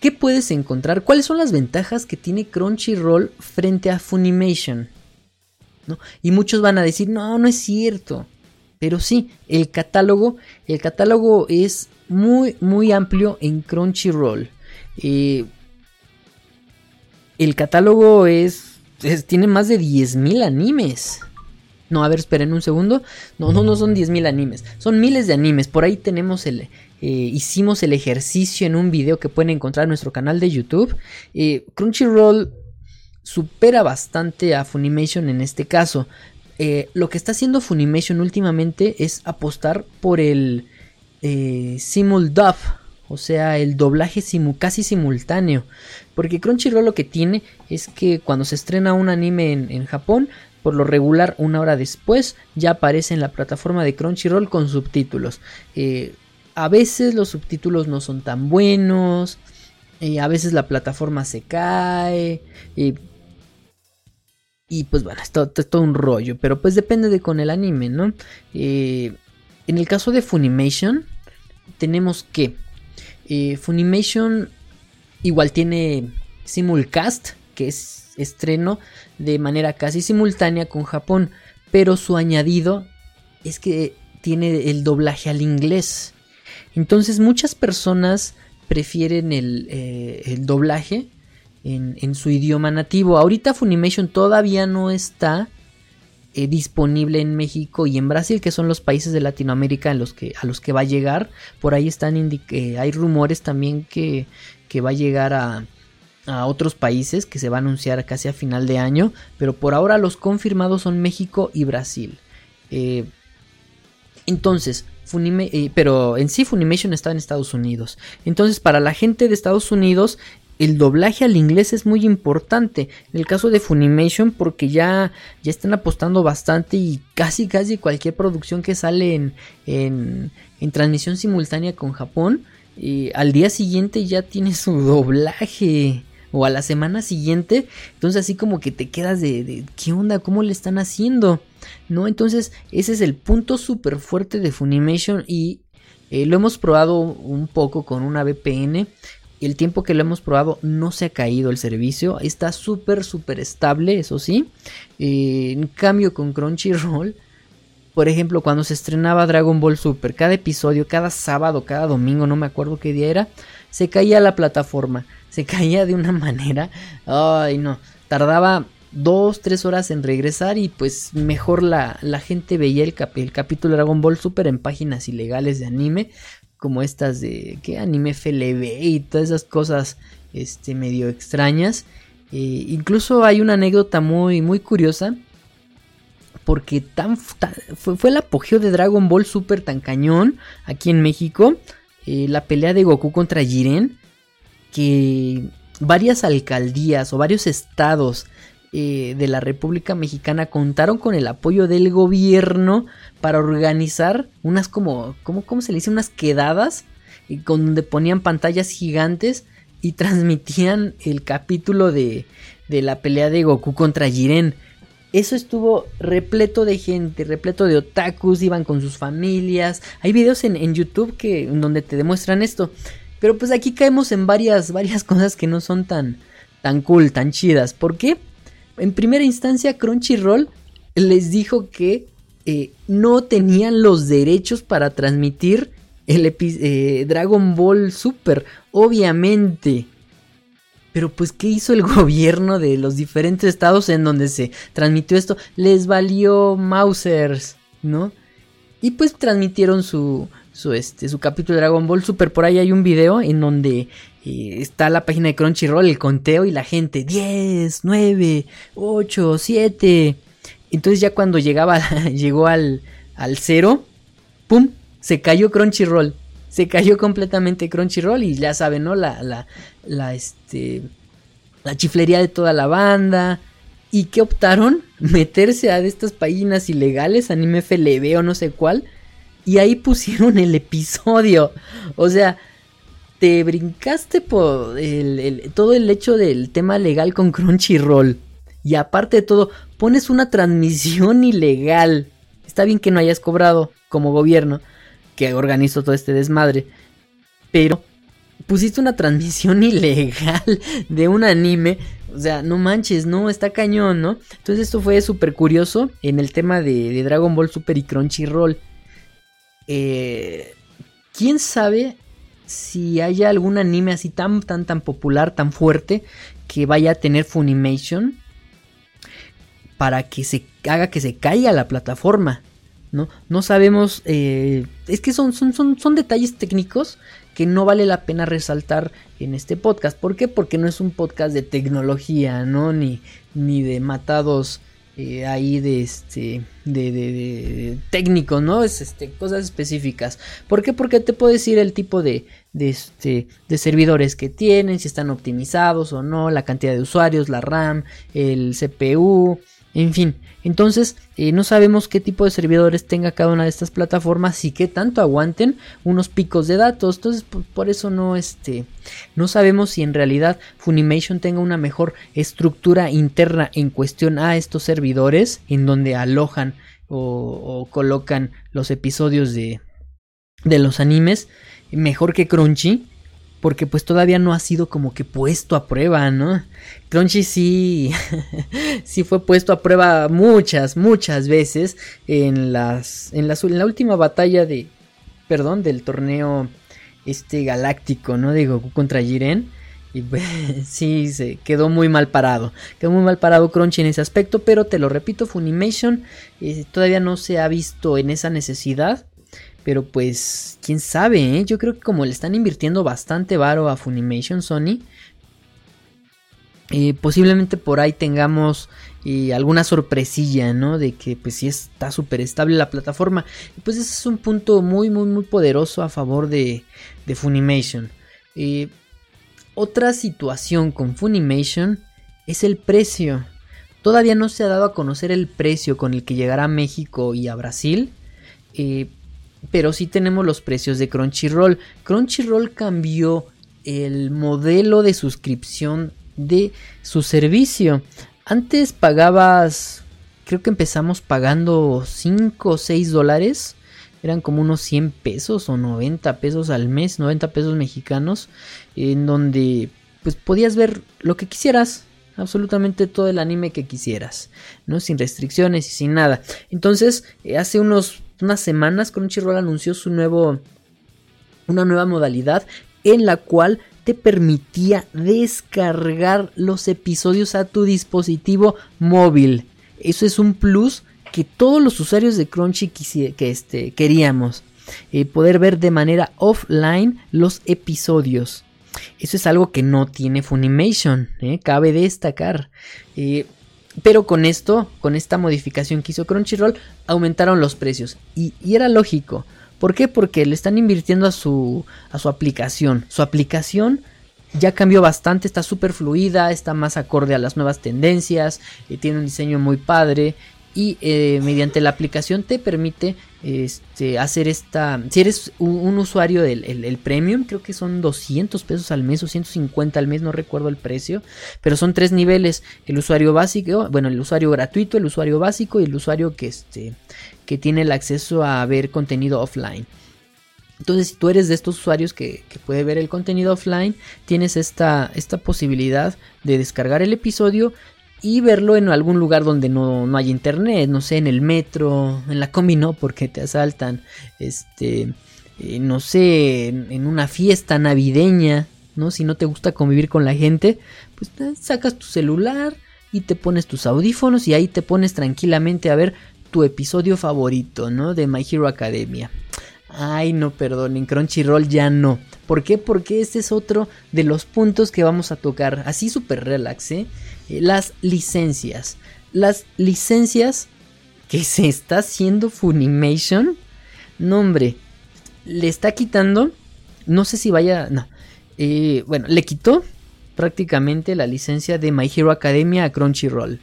¿qué puedes encontrar? ¿Cuáles son las ventajas que tiene Crunchyroll frente a Funimation? Y muchos van a decir, no, no es cierto. Pero sí, el catálogo, el catálogo es muy, muy amplio en Crunchyroll. Eh, el catálogo es, es, tiene más de 10.000 animes. No, a ver, esperen un segundo. No, no, no son 10.000 animes. Son miles de animes. Por ahí tenemos el... Eh, hicimos el ejercicio en un video que pueden encontrar en nuestro canal de YouTube. Eh, Crunchyroll supera bastante a Funimation en este caso. Eh, lo que está haciendo Funimation últimamente es apostar por el simul dub, o sea, el doblaje casi simultáneo. Porque Crunchyroll lo que tiene es que cuando se estrena un anime en Japón, por lo regular, una hora después ya aparece en la plataforma de Crunchyroll con subtítulos. Eh, a veces los subtítulos no son tan buenos. Eh, a veces la plataforma se cae. y pues bueno, esto es todo un rollo. Pero pues depende de con el anime, ¿no? Eh, en el caso de Funimation, tenemos que Funimation igual tiene simulcast, que es estreno de manera casi simultánea con Japón, pero su añadido es que tiene el doblaje al inglés. Entonces muchas personas prefieren el, eh, doblaje en, su idioma nativo. Ahorita Funimation todavía no está eh, disponible en México y en Brasil, que son los países de Latinoamérica en los que, a los que va a llegar. Por ahí están eh, hay rumores también que, que va a llegar a, a otros países que se va a anunciar casi a final de año, pero por ahora los confirmados son México y Brasil. Eh, entonces, eh, pero en sí Funimation está en Estados Unidos. Entonces, para la gente de Estados Unidos, el doblaje al inglés es muy importante. En el caso de Funimation, porque ya, ya están apostando bastante y casi casi cualquier producción que sale en, en, en transmisión simultánea con Japón, eh, al día siguiente ya tiene su doblaje. O a la semana siguiente. Entonces así como que te quedas de, ¿qué onda? ¿Cómo le están haciendo? ¿No? Entonces ese es el punto súper fuerte de Funimation y eh, lo hemos probado un poco con una VPN el tiempo que lo hemos probado no se ha caído el servicio. Está súper, súper estable, eso sí. Eh, en cambio con Crunchyroll, por ejemplo, cuando se estrenaba Dragon Ball Super, cada episodio, cada sábado, cada domingo, no me acuerdo qué día era, se caía la plataforma. Se caía de una <laughs> manera. Ay, no. Tardaba dos, tres horas en regresar y pues mejor la, la gente veía el, el capítulo Dragon Ball Super en páginas ilegales de anime como estas de que anime FLB y todas esas cosas este medio extrañas eh, incluso hay una anécdota muy muy curiosa porque tan, fue, el apogeo de Dragon Ball Super tan cañón aquí en México eh, la pelea de Goku contra Jiren que varias alcaldías o varios estados eh, de la República Mexicana contaron con el apoyo del gobierno para organizar unas como, ¿cómo, cómo se le dice? Unas quedadas y con donde ponían pantallas gigantes y <laughs> transmitían el capítulo de, de la pelea de Goku contra Jiren. Eso estuvo repleto de gente, repleto de otakus, iban con sus familias. Hay videos en, en YouTube que, donde te demuestran esto. Pero pues aquí caemos en varias, varias <laughs> cosas que no son tan, tan cool, tan chidas. ¿Por qué? en primera instancia Crunchyroll les dijo que eh, no tenían los derechos para transmitir el eh, Dragon Ball Super, obviamente. Pero pues, ¿qué hizo el <laughs> gobierno de los diferentes estados en donde se transmitió esto? Les valió Mausers, ¿no? Y pues transmitieron su, su, este, su capítulo de Dragon Ball Super. Por ahí hay un video en donde eh, está la página de Crunchyroll, el conteo y la gente 10, 9, 8, 7. Entonces ya cuando llegaba, <laughs> llegó al, al cero, ¡pum! Se cayó Crunchyroll. Se cayó completamente Crunchyroll y ya saben, ¿no? La, la, la, este, la chiflería de toda la banda. ¿Y qué optaron? <laughs> Meterse a estas páginas ilegales, anime FLB o no sé cuál y ahí pusieron el episodio. O sea, te brincaste por todo el hecho del tema legal con Crunchyroll. Y aparte de todo, pones una transmisión <laughs> ilegal. Está bien que no hayas cobrado como gobierno que organizó todo este desmadre. Pero pusiste una transmisión <laughs> ilegal de un anime. O sea, no manches, no, está cañón, ¿no? Entonces esto fue súper curioso en el tema de, de Dragon Ball Super y Crunchyroll. Eh, ¿Quién sabe si haya algún anime así tan, tan, tan popular, tan fuerte, que vaya a tener Funimation para que se haga que se caiga la plataforma? ¿no? No sabemos, eh, es que son, son, son, son detalles técnicos que no vale la pena resaltar en este podcast. ¿Por qué? Porque no es un podcast de tecnología, ¿no? Ni, ni de matados eh, ahí de este de, de, técnico no es este cosas específicas. ¿por qué? porque te puedo decir el tipo de, de este de servidores que tienen si están optimizados o no la cantidad de usuarios la RAM el CPU en fin, entonces eh, no sabemos qué tipo de servidores tenga cada una de estas plataformas y qué tanto aguanten unos picos de datos. Entonces por, eso no, este, no sabemos si en realidad Funimation tenga una mejor estructura interna en cuestión a estos servidores en donde alojan o, colocan los episodios de, de los animes mejor que Crunchy porque pues todavía no ha sido como que puesto a prueba, ¿no? Crunchy sí, <laughs> sí fue puesto a prueba muchas, muchas veces en las, en, en la última batalla de, perdón, del torneo este galáctico, ¿no? De Goku contra Jiren. Y pues, <laughs> sí, se quedó muy mal parado. Quedó muy mal parado Crunchy en ese aspecto. Pero te lo repito, Funimation eh, todavía no se ha visto en esa necesidad. Pero pues, quién sabe, ¿eh? Yo creo que como le están invirtiendo bastante varo a Funimation Sony, Eh, posiblemente por ahí tengamos eh, alguna sorpresilla, ¿no? De que pues sí está súper estable la plataforma. Pues ese es un punto muy, muy, muy poderoso a favor de, de Funimation. Eh, otra situación con Funimation es el precio. Todavía no se ha dado a conocer el precio con el que llegará a México y a Brasil. Pero sí tenemos los precios de Crunchyroll. Crunchyroll cambió el modelo de suscripción de su servicio. Antes pagabas, creo que empezamos pagando 5 o 6 dólares. Eran como unos 100 pesos o 90 pesos al mes, 90 pesos mexicanos, en donde pues podías ver lo que quisieras, absolutamente todo el anime que quisieras, ¿no? Sin restricciones y sin nada. Entonces, eh, hace unos, unas semanas Crunchyroll anunció su nuevo, una nueva modalidad en la cual te permitía descargar los episodios a tu dispositivo móvil. Eso es un plus que todos los usuarios de Crunchy que este, queríamos. Eh, poder ver de manera offline los episodios. Eso es algo que no tiene Funimation, eh, cabe destacar. Eh, pero con esto, con esta modificación que hizo Crunchyroll, aumentaron los precios. y era lógico. ¿Por qué? Porque le están invirtiendo a su, a su aplicación. Su aplicación ya cambió bastante, está súper fluida, está más acorde a las nuevas tendencias, eh, tiene un diseño muy padre y eh, mediante la aplicación te permite este, hacer esta, si eres un, usuario del el, premium, creo que son 200 pesos al mes o 150 al mes, no recuerdo el precio, pero son tres niveles, el usuario básico, bueno, el usuario gratuito, el usuario básico y el usuario que, este, que tiene el acceso a ver contenido offline. Entonces, si tú eres de estos usuarios que, puede ver el contenido offline, tienes esta, esta posibilidad de descargar el episodio y verlo en algún lugar donde no, no hay internet, no sé, en el metro, en la combi no, porque te asaltan, este, eh, no sé, en, una fiesta navideña, ¿no? Si no te gusta convivir con la gente, pues sacas tu celular y te pones tus audífonos y ahí te pones tranquilamente a ver tu episodio favorito, ¿no? De My Hero Academia. Ay, no, perdón, en Crunchyroll ya no. ¿Por qué? Porque este es otro de los puntos que vamos a tocar. Así súper relax, ¿eh? ¿Eh? Las licencias. Las licencias que se está haciendo Funimation. No, hombre. Le está quitando. No sé si vaya. No. Eh, bueno, le quitó prácticamente la licencia de My Hero Academia a Crunchyroll.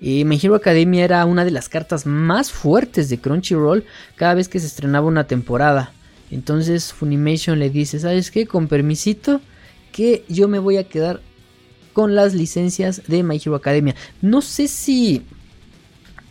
Eh, My Hero Academia era una de las cartas más fuertes de Crunchyroll cada vez que se estrenaba una temporada. Entonces Funimation le dice, ¿sabes qué? Con permisito, que yo me voy a quedar con las licencias de My Hero Academia. No sé si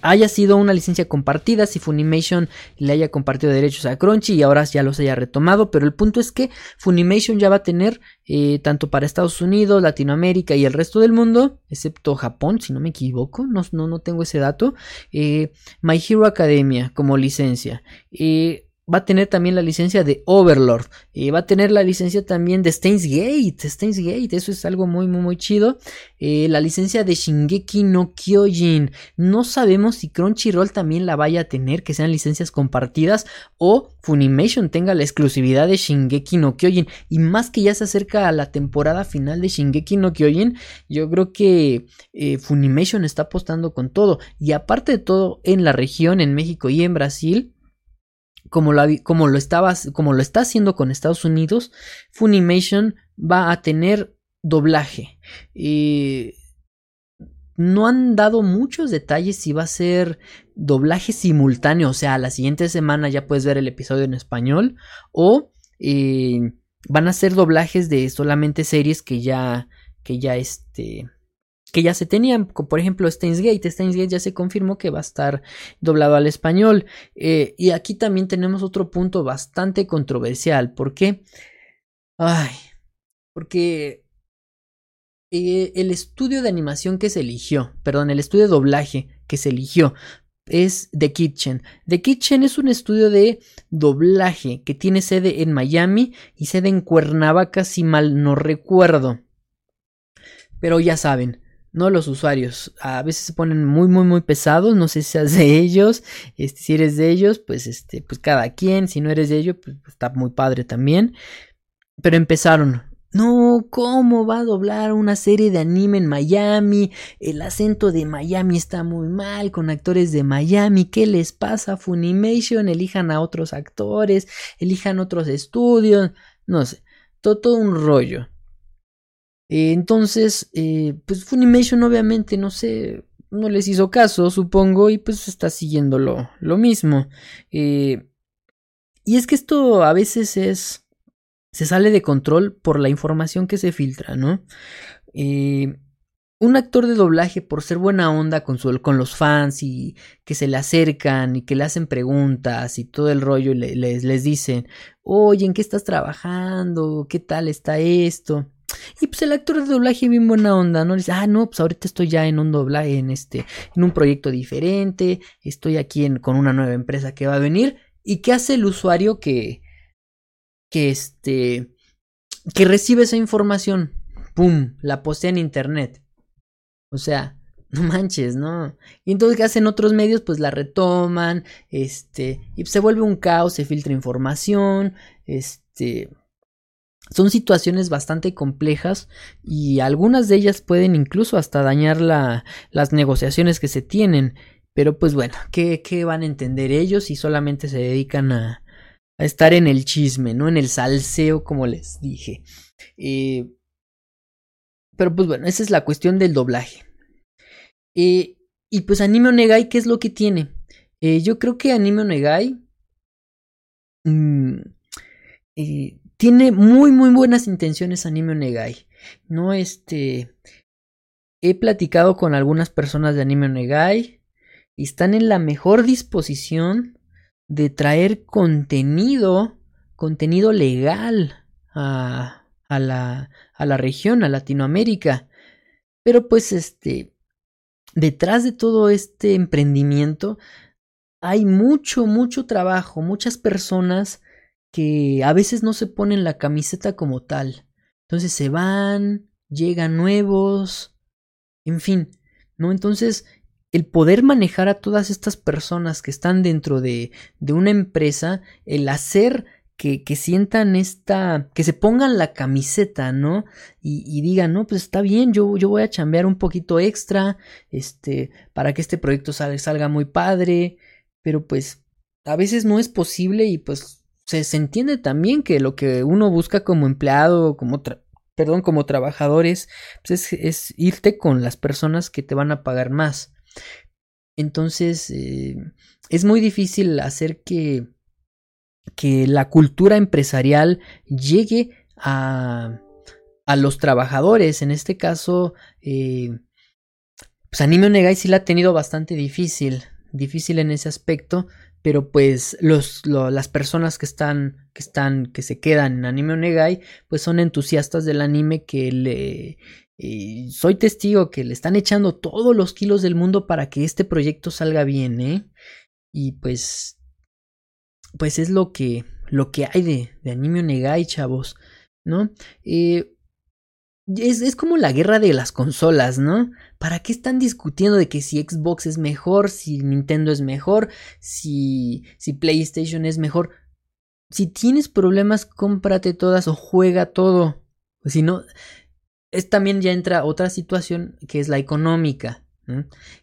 haya sido una licencia compartida, si Funimation le haya compartido derechos a Crunchy y ahora ya los haya retomado, pero el punto es que Funimation ya va a tener eh, tanto para Estados Unidos, Latinoamérica y el resto del mundo, excepto Japón, si no me equivoco, no, no, no tengo ese dato, eh, My Hero Academia como licencia. Eh, va a tener también la licencia de Overlord. Y va a tener la licencia también de Steins Gate. Steins Gate, eso es algo muy, muy, muy chido. Eh, la licencia de Shingeki no Kyojin. No sabemos si Crunchyroll también la vaya a tener, que sean licencias compartidas. O Funimation tenga la exclusividad de Shingeki no Kyojin. Y más que ya se acerca a la temporada final de Shingeki no Kyojin, yo creo que eh, Funimation está apostando con todo. Y aparte de todo, en la región, en México y en Brasil como lo, como lo, está haciendo con Estados Unidos, Funimation va a tener doblaje. no han dado muchos detalles si va a ser doblaje simultáneo, o sea, la siguiente semana ya puedes ver el episodio en español, o eh, van a ser doblajes de solamente series que ya, que ya este, que ya se tenían, por ejemplo Steins Gate. Steins Gate ya se confirmó que va a estar doblado al español. Eh, y aquí también tenemos otro punto bastante controversial. ¿Por qué? Ay, porque eh, el estudio de animación que se eligió, perdón, el estudio de doblaje que se eligió es The Kitchen. The Kitchen es un estudio de doblaje que tiene sede en Miami y sede en Cuernavaca, si mal no recuerdo. Pero ya saben, no los usuarios. A veces se ponen muy, muy, muy pesados. No sé si seas de ellos. Este, si eres de ellos, pues este, pues cada quien. Si no eres de ellos, pues está muy padre también. Pero empezaron. no, ¿cómo va a doblar una serie de anime en Miami? El acento de Miami está muy mal con actores de Miami. ¿Qué les pasa? Funimation, elijan a otros actores, elijan otros estudios. No sé, todo, un rollo. Eh, entonces, eh, pues Funimation obviamente, no sé, no les hizo caso, supongo, y pues está siguiendo lo, mismo. Eh, y es que esto a veces es se sale de control por la información que se filtra, ¿no? Eh, un actor de doblaje, por ser buena onda con, su, con los fans y que se le acercan y que le hacen preguntas y todo el rollo, les, les dicen, oye, ¿en qué estás trabajando? ¿Qué tal está esto? Y pues el actor de doblaje bien buena onda, ¿no? Dice, ah, no, pues ahorita estoy ya en un doblaje, en este, en un proyecto diferente, estoy aquí en, con una nueva empresa que va a venir. ¿Y qué hace el usuario que, que este que recibe esa información, pum, la postea en internet. O sea, <laughs> no manches, ¿no? Y entonces ¿qué hacen otros medios? Pues la retoman, este, y se vuelve un caos, se filtra información, este, son situaciones bastante complejas y algunas de ellas pueden incluso hasta dañar la, las negociaciones que se tienen. Pero pues bueno, ¿qué, ¿qué, van a entender ellos si solamente se dedican a, a estar en el chisme, ¿no? En el salseo, como les dije. Eh, pero pues bueno, esa es la cuestión del doblaje. Eh, y pues Anime Onegai, ¿qué es lo que tiene? Eh, yo creo que Anime Onegai mm, tiene muy, muy buenas intenciones Anime Onegai. No, este... He platicado con algunas personas de Anime Onegai y están en la mejor disposición de traer contenido, contenido legal a, a, la, a la región, a Latinoamérica. Pero pues este, detrás de todo este emprendimiento hay mucho, mucho trabajo, muchas personas que a veces no se ponen la camiseta como tal. Entonces se van, llegan nuevos, en fin, ¿no? Entonces el poder manejar a todas estas personas que están dentro de, de una empresa, el hacer que, que, sientan esta, que se pongan la camiseta, ¿no? Y, y, digan, no, pues está bien, yo, yo voy a chambear un poquito extra, este, para que este proyecto salga, salga muy padre, pero pues a veces no es posible y pues se, se entiende también que lo que uno busca como empleado, como, perdón, como trabajadores, pues es, irte con las personas que te van a pagar más. Entonces, eh, es muy difícil hacer que, que la cultura empresarial llegue a, a los trabajadores. En este caso, eh, pues Anime Onegai sí la ha tenido bastante difícil, difícil en ese aspecto, pero pues los, las personas que están, que están, que se quedan en Anime Onegai, pues son entusiastas del anime que le, y soy testigo que le están echando todos los kilos del mundo para que este proyecto salga bien, ¿eh? Y pues, pues es lo que, lo que hay de, de Anime Onegai, chavos, ¿no? Eh, es, es, como la guerra de las consolas, ¿no? ¿Para qué están discutiendo de que si Xbox es mejor, si Nintendo es mejor, si, si PlayStation es mejor? Si tienes problemas, cómprate todas o juega todo. Si no, es también ya entra otra situación que es la económica.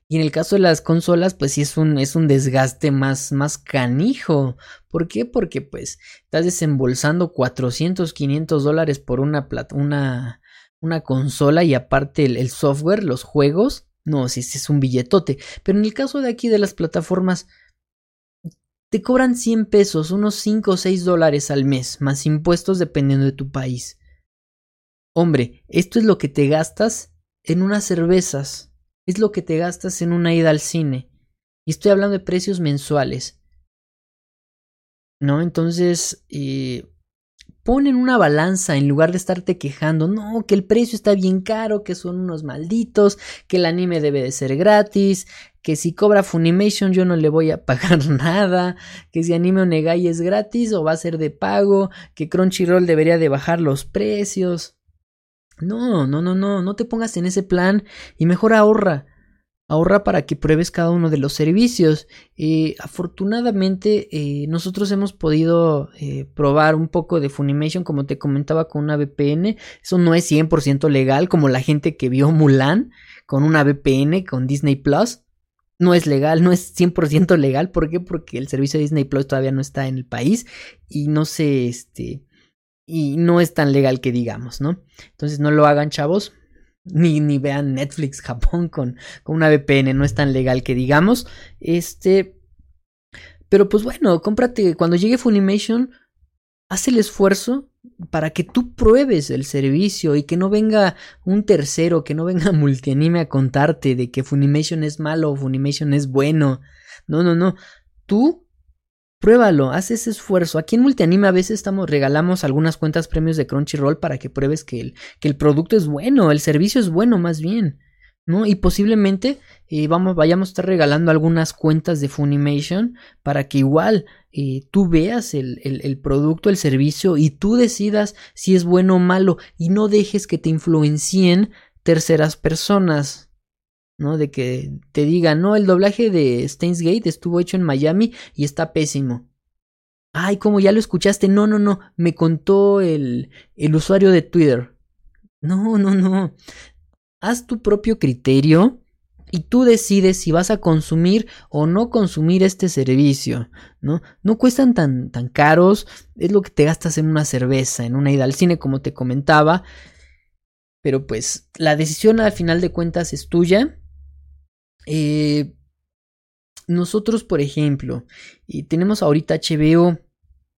Y en el caso de las consolas, pues sí es un, es un desgaste más, más canijo. ¿Por qué? Porque pues estás desembolsando 400, 500 dólares por una, una, una consola y aparte el, software, los juegos. No, si es un billetote. Pero en el caso de aquí de las plataformas, te cobran 100 pesos, unos 5 o 6 dólares al mes, más impuestos dependiendo de tu país. Hombre, esto es lo que te gastas en unas cervezas, es lo que te gastas en una ida al cine. Y estoy hablando de precios mensuales. ¿No? Entonces, eh, pon en una balanza en lugar de estarte quejando, no, que el precio está bien caro, que son unos malditos, que el anime debe de ser gratis, que si cobra Funimation yo no le voy a <laughs> pagar nada, que si Anime Onegai es gratis o va a ser de pago, que Crunchyroll debería de bajar los precios. No, no, no, no, no te pongas en ese plan y mejor ahorra. Ahorra para que pruebes cada uno de los servicios. Eh, afortunadamente eh, nosotros hemos podido eh, probar un poco de Funimation como te comentaba con una VPN. Eso no es 100% legal como la gente que vio Mulan con una VPN con Disney Plus. No es legal, no es 100% legal. ¿Por qué? Porque el servicio de Disney Plus todavía no está en el país y no sé, este, y no es tan legal que digamos, ¿no? Entonces no lo hagan, chavos. Ni, ni vean Netflix <laughs> Japón con, con una VPN, no es tan legal que digamos. Este. Pero pues bueno, cómprate. Cuando llegue Funimation, haz el esfuerzo para que tú pruebes el servicio y que no venga un tercero, que no venga <laughs> Multianime a contarte de que Funimation es malo o Funimation es bueno. No, no, no. Tú Pruébalo, haz ese esfuerzo. Aquí en Multianime a veces estamos, regalamos algunas cuentas premios de Crunchyroll para que pruebes que el, producto es bueno, el servicio es bueno más bien. ¿no? Y posiblemente eh, vamos, vayamos a estar regalando algunas cuentas de Funimation para que igual eh, tú veas el, el, producto, el servicio y tú decidas si es bueno o malo y no dejes que te influencien terceras personas. ¿No? De que te digan, no, el doblaje de Steins Gate estuvo hecho en Miami y está pésimo. Ay, como ya lo escuchaste, no, no, no, me contó el, el usuario de Twitter. No, no, no. Haz tu propio criterio y tú decides si vas a consumir o no consumir este servicio, ¿no? No cuestan tan, tan caros, es lo que te gastas en una cerveza, en una ida al cine, como te comentaba. Pero pues la decisión al final de cuentas es tuya eh, nosotros, por ejemplo, tenemos ahorita HBO,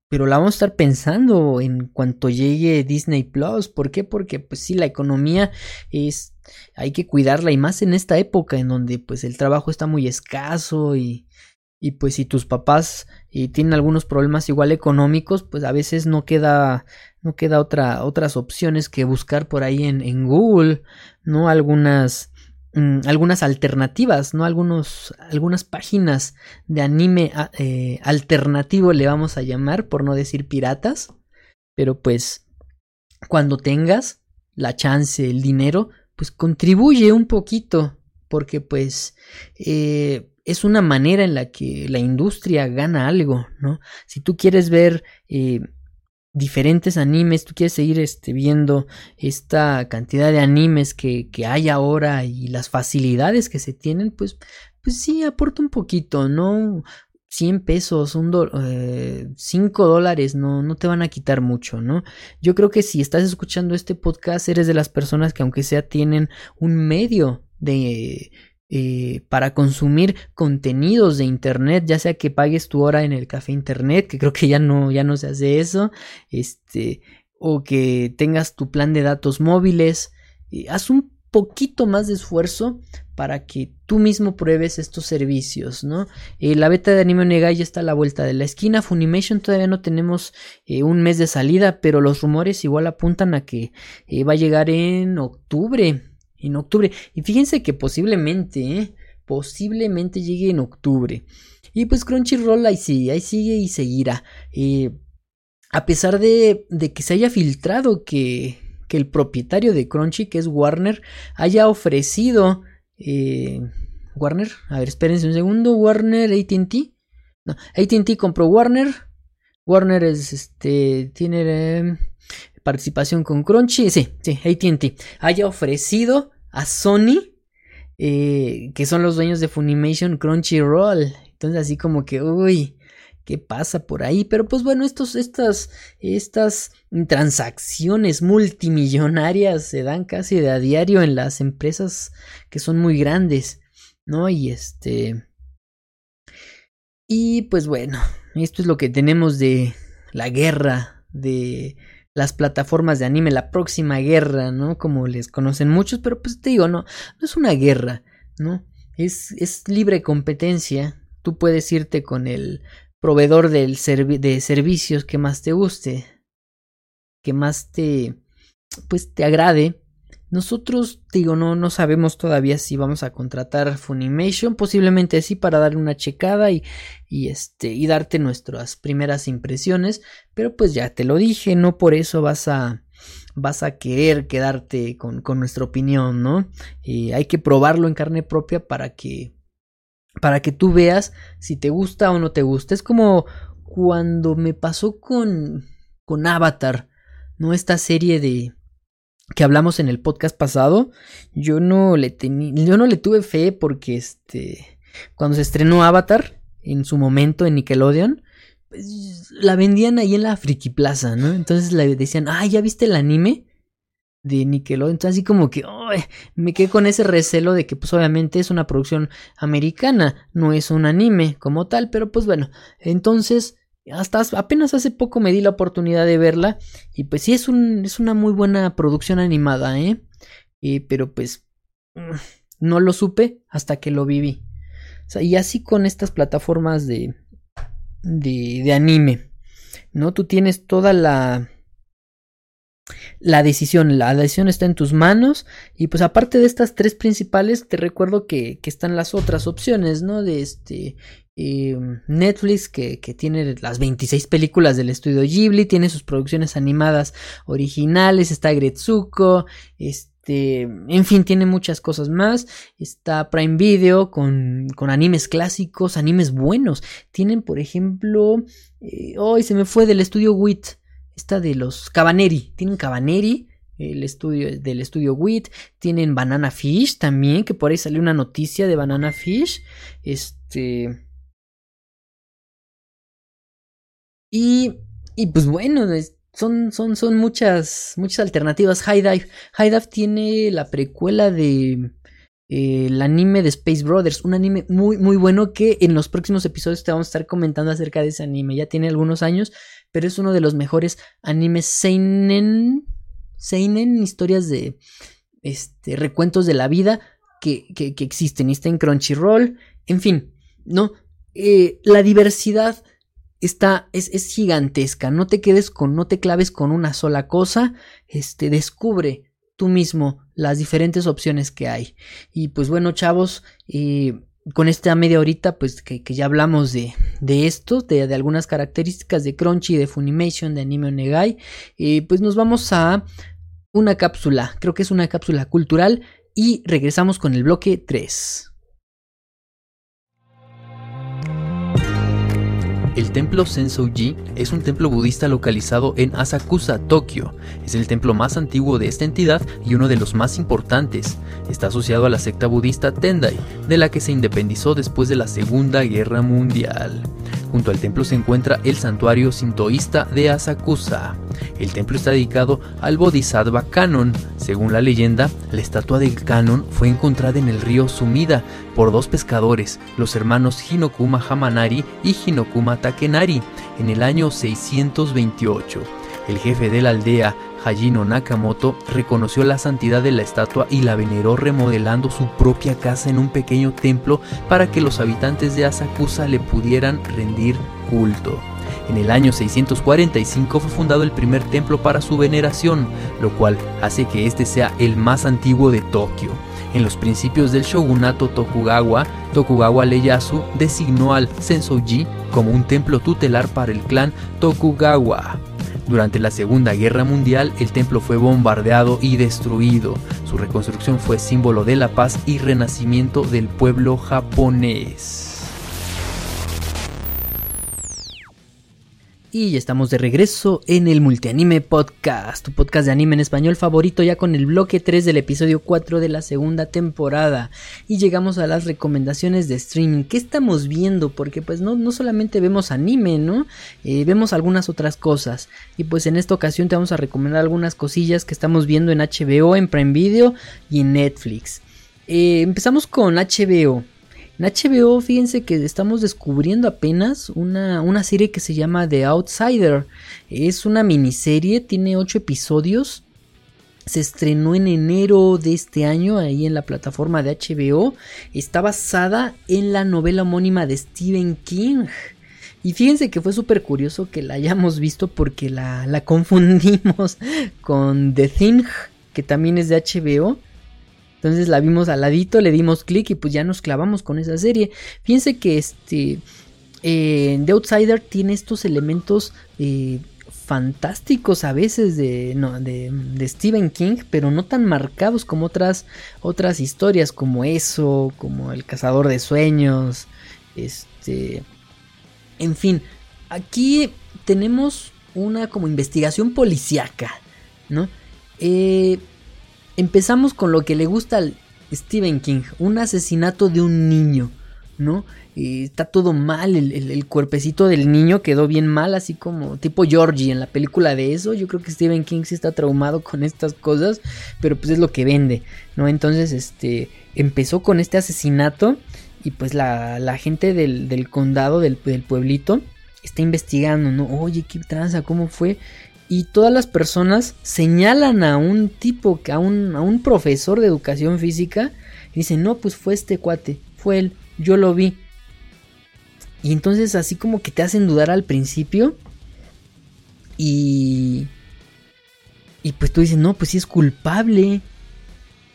pero la vamos a estar pensando en cuanto llegue Disney Plus. ¿Por qué? Porque, pues sí, la economía es. hay que cuidarla y más en esta época en donde, pues, el trabajo está muy escaso y. Y pues si tus papás eh, tienen algunos problemas igual económicos, pues a veces no queda, no queda otra, otras opciones que buscar por ahí en, en Google, ¿no? Algunas, Mm, algunas alternativas, ¿no? Algunos, algunas páginas de anime ah, eh, alternativo le vamos a llamar, por no decir piratas. Pero pues, cuando tengas la chance, el dinero, pues contribuye un poquito, porque pues eh, es una manera en la que la industria gana algo, ¿no? Si tú quieres ver eh, diferentes animes, tú quieres seguir este, viendo esta cantidad de animes que, que, hay ahora y las facilidades que se tienen, pues, pues sí, aporta un poquito, ¿no? 100 pesos, un 5 eh, dólares, no, no te van a quitar mucho, ¿no? Yo creo que si estás escuchando este podcast, eres de las personas que aunque sea tienen un medio de eh, para consumir contenidos de internet, ya sea que pagues tu hora en el café internet, que creo que ya no, ya no se hace eso, este, o que tengas tu plan de datos móviles, eh, haz un poquito más de esfuerzo para que tú mismo pruebes estos servicios, ¿no? Eh, la beta de Anime Negai ya está a la vuelta de la esquina. Funimation todavía no tenemos un mes de salida, pero los rumores igual apuntan a que va a llegar en octubre en octubre. Y fíjense que posiblemente, ¿eh? posiblemente llegue en octubre. Y pues Crunchyroll ahí sigue, ahí sigue y seguirá. Eh, a pesar de, de, que se haya filtrado que, que, el propietario de Crunchy, que es Warner, haya ofrecido... Eh, Warner, a ver, espérense un segundo. Warner, ATT. No, ATT compró Warner. Warner es este. Tiene participación con Crunchy, sí, sí, ATT, haya ofrecido a Sony, eh, que son los dueños de Funimation Crunchyroll. Entonces así como que, uy, ¿qué pasa por ahí? Pero pues bueno, estos, estas, estas transacciones multimillonarias se dan casi de a diario en las empresas que son muy grandes, ¿no? Y este... Y pues bueno, esto es lo que tenemos de la guerra de las plataformas de anime, la próxima guerra, ¿no? Como les conocen muchos, pero pues te digo, no, no es una guerra, ¿no? Es, es libre competencia. Tú puedes irte con el proveedor del de servicios que más te guste, que más te, pues te agrade, nosotros, digo, no, no sabemos todavía si vamos a contratar Funimation, posiblemente sí para darle una checada y, y, este, y darte nuestras primeras impresiones, pero pues ya te lo dije, no por eso vas a, vas a querer quedarte con, nuestra opinión, ¿no? Eh, hay que probarlo en carne propia para que, para que tú veas si te gusta o no te gusta. Es como cuando me pasó con, con Avatar, ¿no? Esta serie de, que hablamos en el podcast pasado, yo no le yo no le tuve fe porque este cuando se estrenó Avatar en su momento en Nickelodeon, pues, la vendían ahí en la Friki Plaza, ¿no? Entonces le decían, "Ah, ¿ya viste el anime?" de Nickelodeon, entonces así como que me quedé con ese recelo de que pues obviamente es una producción americana, no es un anime como tal, pero pues bueno, entonces hasta apenas hace poco me di la oportunidad de verla y pues sí es, un, es una muy buena producción animada, ¿eh? pero pues mm, no lo supe hasta que lo viví. y así con estas plataformas de, de, de anime, ¿no? Tú tienes toda la la decisión, la decisión está en tus manos y pues aparte de estas tres principales te recuerdo que, que están las otras opciones, ¿no? De este Netflix que, tiene las 26 películas del estudio Ghibli, tiene sus producciones animadas originales, está Gretsuko, este, en fin, tiene muchas cosas más, está Prime Video con, con animes clásicos, animes buenos, tienen por ejemplo, eh, hoy se me fue del estudio WIT, esta de los Cabaneri, tienen Cabaneri, el estudio del estudio WIT, tienen Banana Fish también, que por ahí salió una noticia de Banana Fish, este Y, y pues bueno, son, son, son muchas, muchas alternativas. High Dive. High Dive tiene la precuela de eh, el anime de Space Brothers, un anime muy, muy bueno que en los próximos episodios te vamos a estar comentando acerca de ese anime. Ya tiene algunos años, pero es uno de los mejores animes seinen, seinen, historias de este, recuentos de la vida que, que, que existen. Y está en Crunchyroll, en fin, ¿no? Eh, la diversidad está, es, es, gigantesca. No te quedes con, no te claves con una sola cosa. Este, descubre tú mismo las diferentes opciones que hay. Y pues bueno, chavos, eh, con esta media horita, pues que, ya hablamos de, de esto, de, de, algunas características de Crunchy, de Funimation, de Anime Onegai, eh, pues nos vamos a una cápsula, creo que es una cápsula cultural, y regresamos con el bloque 3. El templo Sensouji es un templo budista localizado en Asakusa, Tokio. Es el templo más antiguo de esta entidad y uno de los más importantes. Está asociado a la secta budista Tendai, de la que se independizó después de la Segunda Guerra Mundial. Junto al templo se encuentra el santuario sintoísta de Asakusa. El templo está dedicado al Bodhisattva Kanon. Según la leyenda, la estatua del Kanon fue encontrada en el río Sumida por dos pescadores, los hermanos Hinokuma Hamanari y Hinokuma Takenari, en el año 628. El jefe de la aldea, Hajino Nakamoto, reconoció la santidad de la estatua y la veneró remodelando su propia casa en un pequeño templo para que los habitantes de Asakusa le pudieran rendir culto. En el año 645 fue fundado el primer templo para su veneración, lo cual hace que este sea el más antiguo de Tokio. En los principios del shogunato Tokugawa, Tokugawa Ieyasu designó al Sensoji como un templo tutelar para el clan Tokugawa. Durante la Segunda Guerra Mundial, el templo fue bombardeado y destruido. Su reconstrucción fue símbolo de la paz y renacimiento del pueblo japonés. Y ya estamos de regreso en el Multianime Podcast, tu podcast de anime en español favorito ya con el bloque 3 del episodio 4 de la segunda temporada. Y llegamos a las recomendaciones de streaming. ¿Qué estamos viendo? Porque pues no, no solamente vemos anime, ¿no? Eh, vemos algunas otras cosas. Y pues en esta ocasión te vamos a recomendar algunas cosillas que estamos viendo en HBO, en Prime Video y en Netflix. Eh, empezamos con HBO. En HBO, fíjense que estamos descubriendo apenas una, una, serie que se llama The Outsider. Es una miniserie, tiene 8 episodios. Se estrenó en enero de este año ahí en la plataforma de HBO. Está basada en la novela homónima de Stephen King. Y fíjense que fue súper curioso que la hayamos visto porque la, la <laughs> confundimos con The Thing, que también es de HBO. Entonces la vimos al ladito, le dimos clic y pues ya nos clavamos con esa serie. Fíjense que este eh, The Outsider tiene estos elementos eh, fantásticos a veces de, de, Stephen King, pero no tan marcados como otras, otras historias como eso, como El Cazador de Sueños, este... En fin, aquí tenemos una como investigación policíaca, ¿no? Eh, empezamos con lo que le gusta al Stephen King, un asesinato de un niño, ¿no? está todo mal, el, cuerpecito del niño quedó bien mal, así como tipo Georgie en la película de eso. Yo creo que Stephen King sí está traumado <laughs> con estas cosas, pero pues es lo que vende, ¿no? Entonces, este, empezó con este asesinato y pues la, gente del, condado, del, del, pueblito, está investigando, ¿no? Oye, qué tranza, ¿cómo fue? Y todas las personas señalan a un tipo, a un, a un profesor de educación física, y dicen, no, pues fue este cuate, fue él, yo lo vi. Y entonces así como que te hacen dudar al principio. Y... Y pues tú dices, no, pues sí es culpable.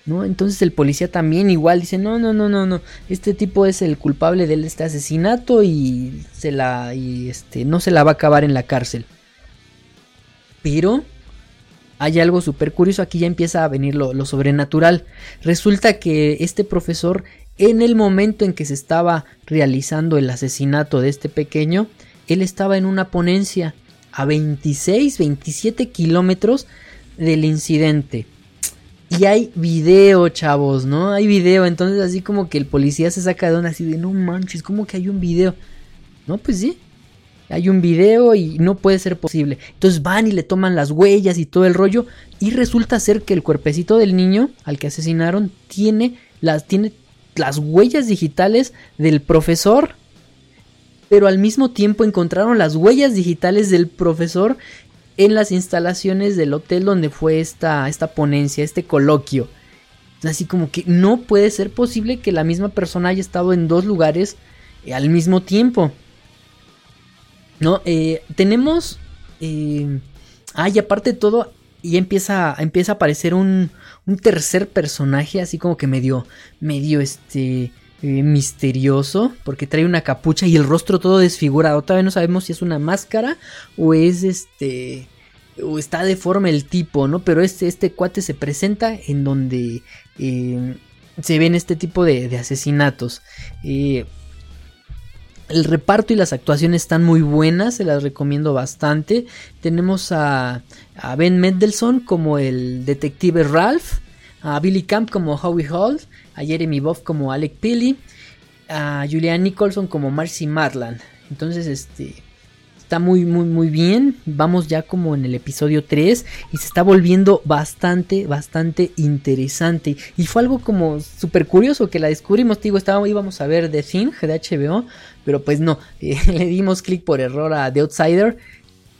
¿No? Entonces el policía también igual dice, no, no, no, no, no. Este tipo es el culpable de este asesinato y se la... Y este, no se la va a acabar en la cárcel. Pero hay algo súper curioso, aquí ya empieza a venir lo, lo, sobrenatural. Resulta que este profesor en el momento en que se estaba realizando el asesinato de este pequeño, él estaba en una ponencia a 26, 27 kilómetros del incidente. Y hay video, chavos, ¿no? Hay video, entonces así como que el policía se saca de una así de, no manches, como que hay un video? No, pues sí, hay un video y no puede ser posible. Entonces van y le toman las huellas y todo el rollo. Y resulta ser que el cuerpecito del niño al que asesinaron tiene las, tiene las huellas digitales del profesor, pero al mismo tiempo encontraron las huellas digitales del profesor en las instalaciones del hotel donde fue esta, esta ponencia, este coloquio. Así como que no puede ser posible que la misma persona haya estado en dos lugares al mismo tiempo. No, eh, tenemos... Eh, ah, y aparte de todo, y empieza, empieza a aparecer un, un tercer personaje, así como que medio, medio este, eh, misterioso, porque trae una capucha y el rostro todo desfigurado. Todavía no sabemos si es una máscara o es este, o está deforme el tipo, ¿no? Pero este, este cuate se presenta en donde eh, se ven este tipo de, asesinatos. Eh, el reparto y las actuaciones están muy buenas, se las recomiendo bastante. Tenemos a, Ben Mendelssohn como el detective Ralph, a Billy Camp como Howie Hall, a Jeremy Boff como Alec Pilley, a Julian Nicholson como Marcy Marland. Entonces, este está muy, muy, muy bien. Vamos ya como en el episodio 3 y se está volviendo bastante, bastante interesante. Y fue algo como súper curioso que la descubrimos. Digo, estábamos, íbamos a ver The Thing de HBO, pero pues no, <laughs> eh, le dimos clic por error a The Outsider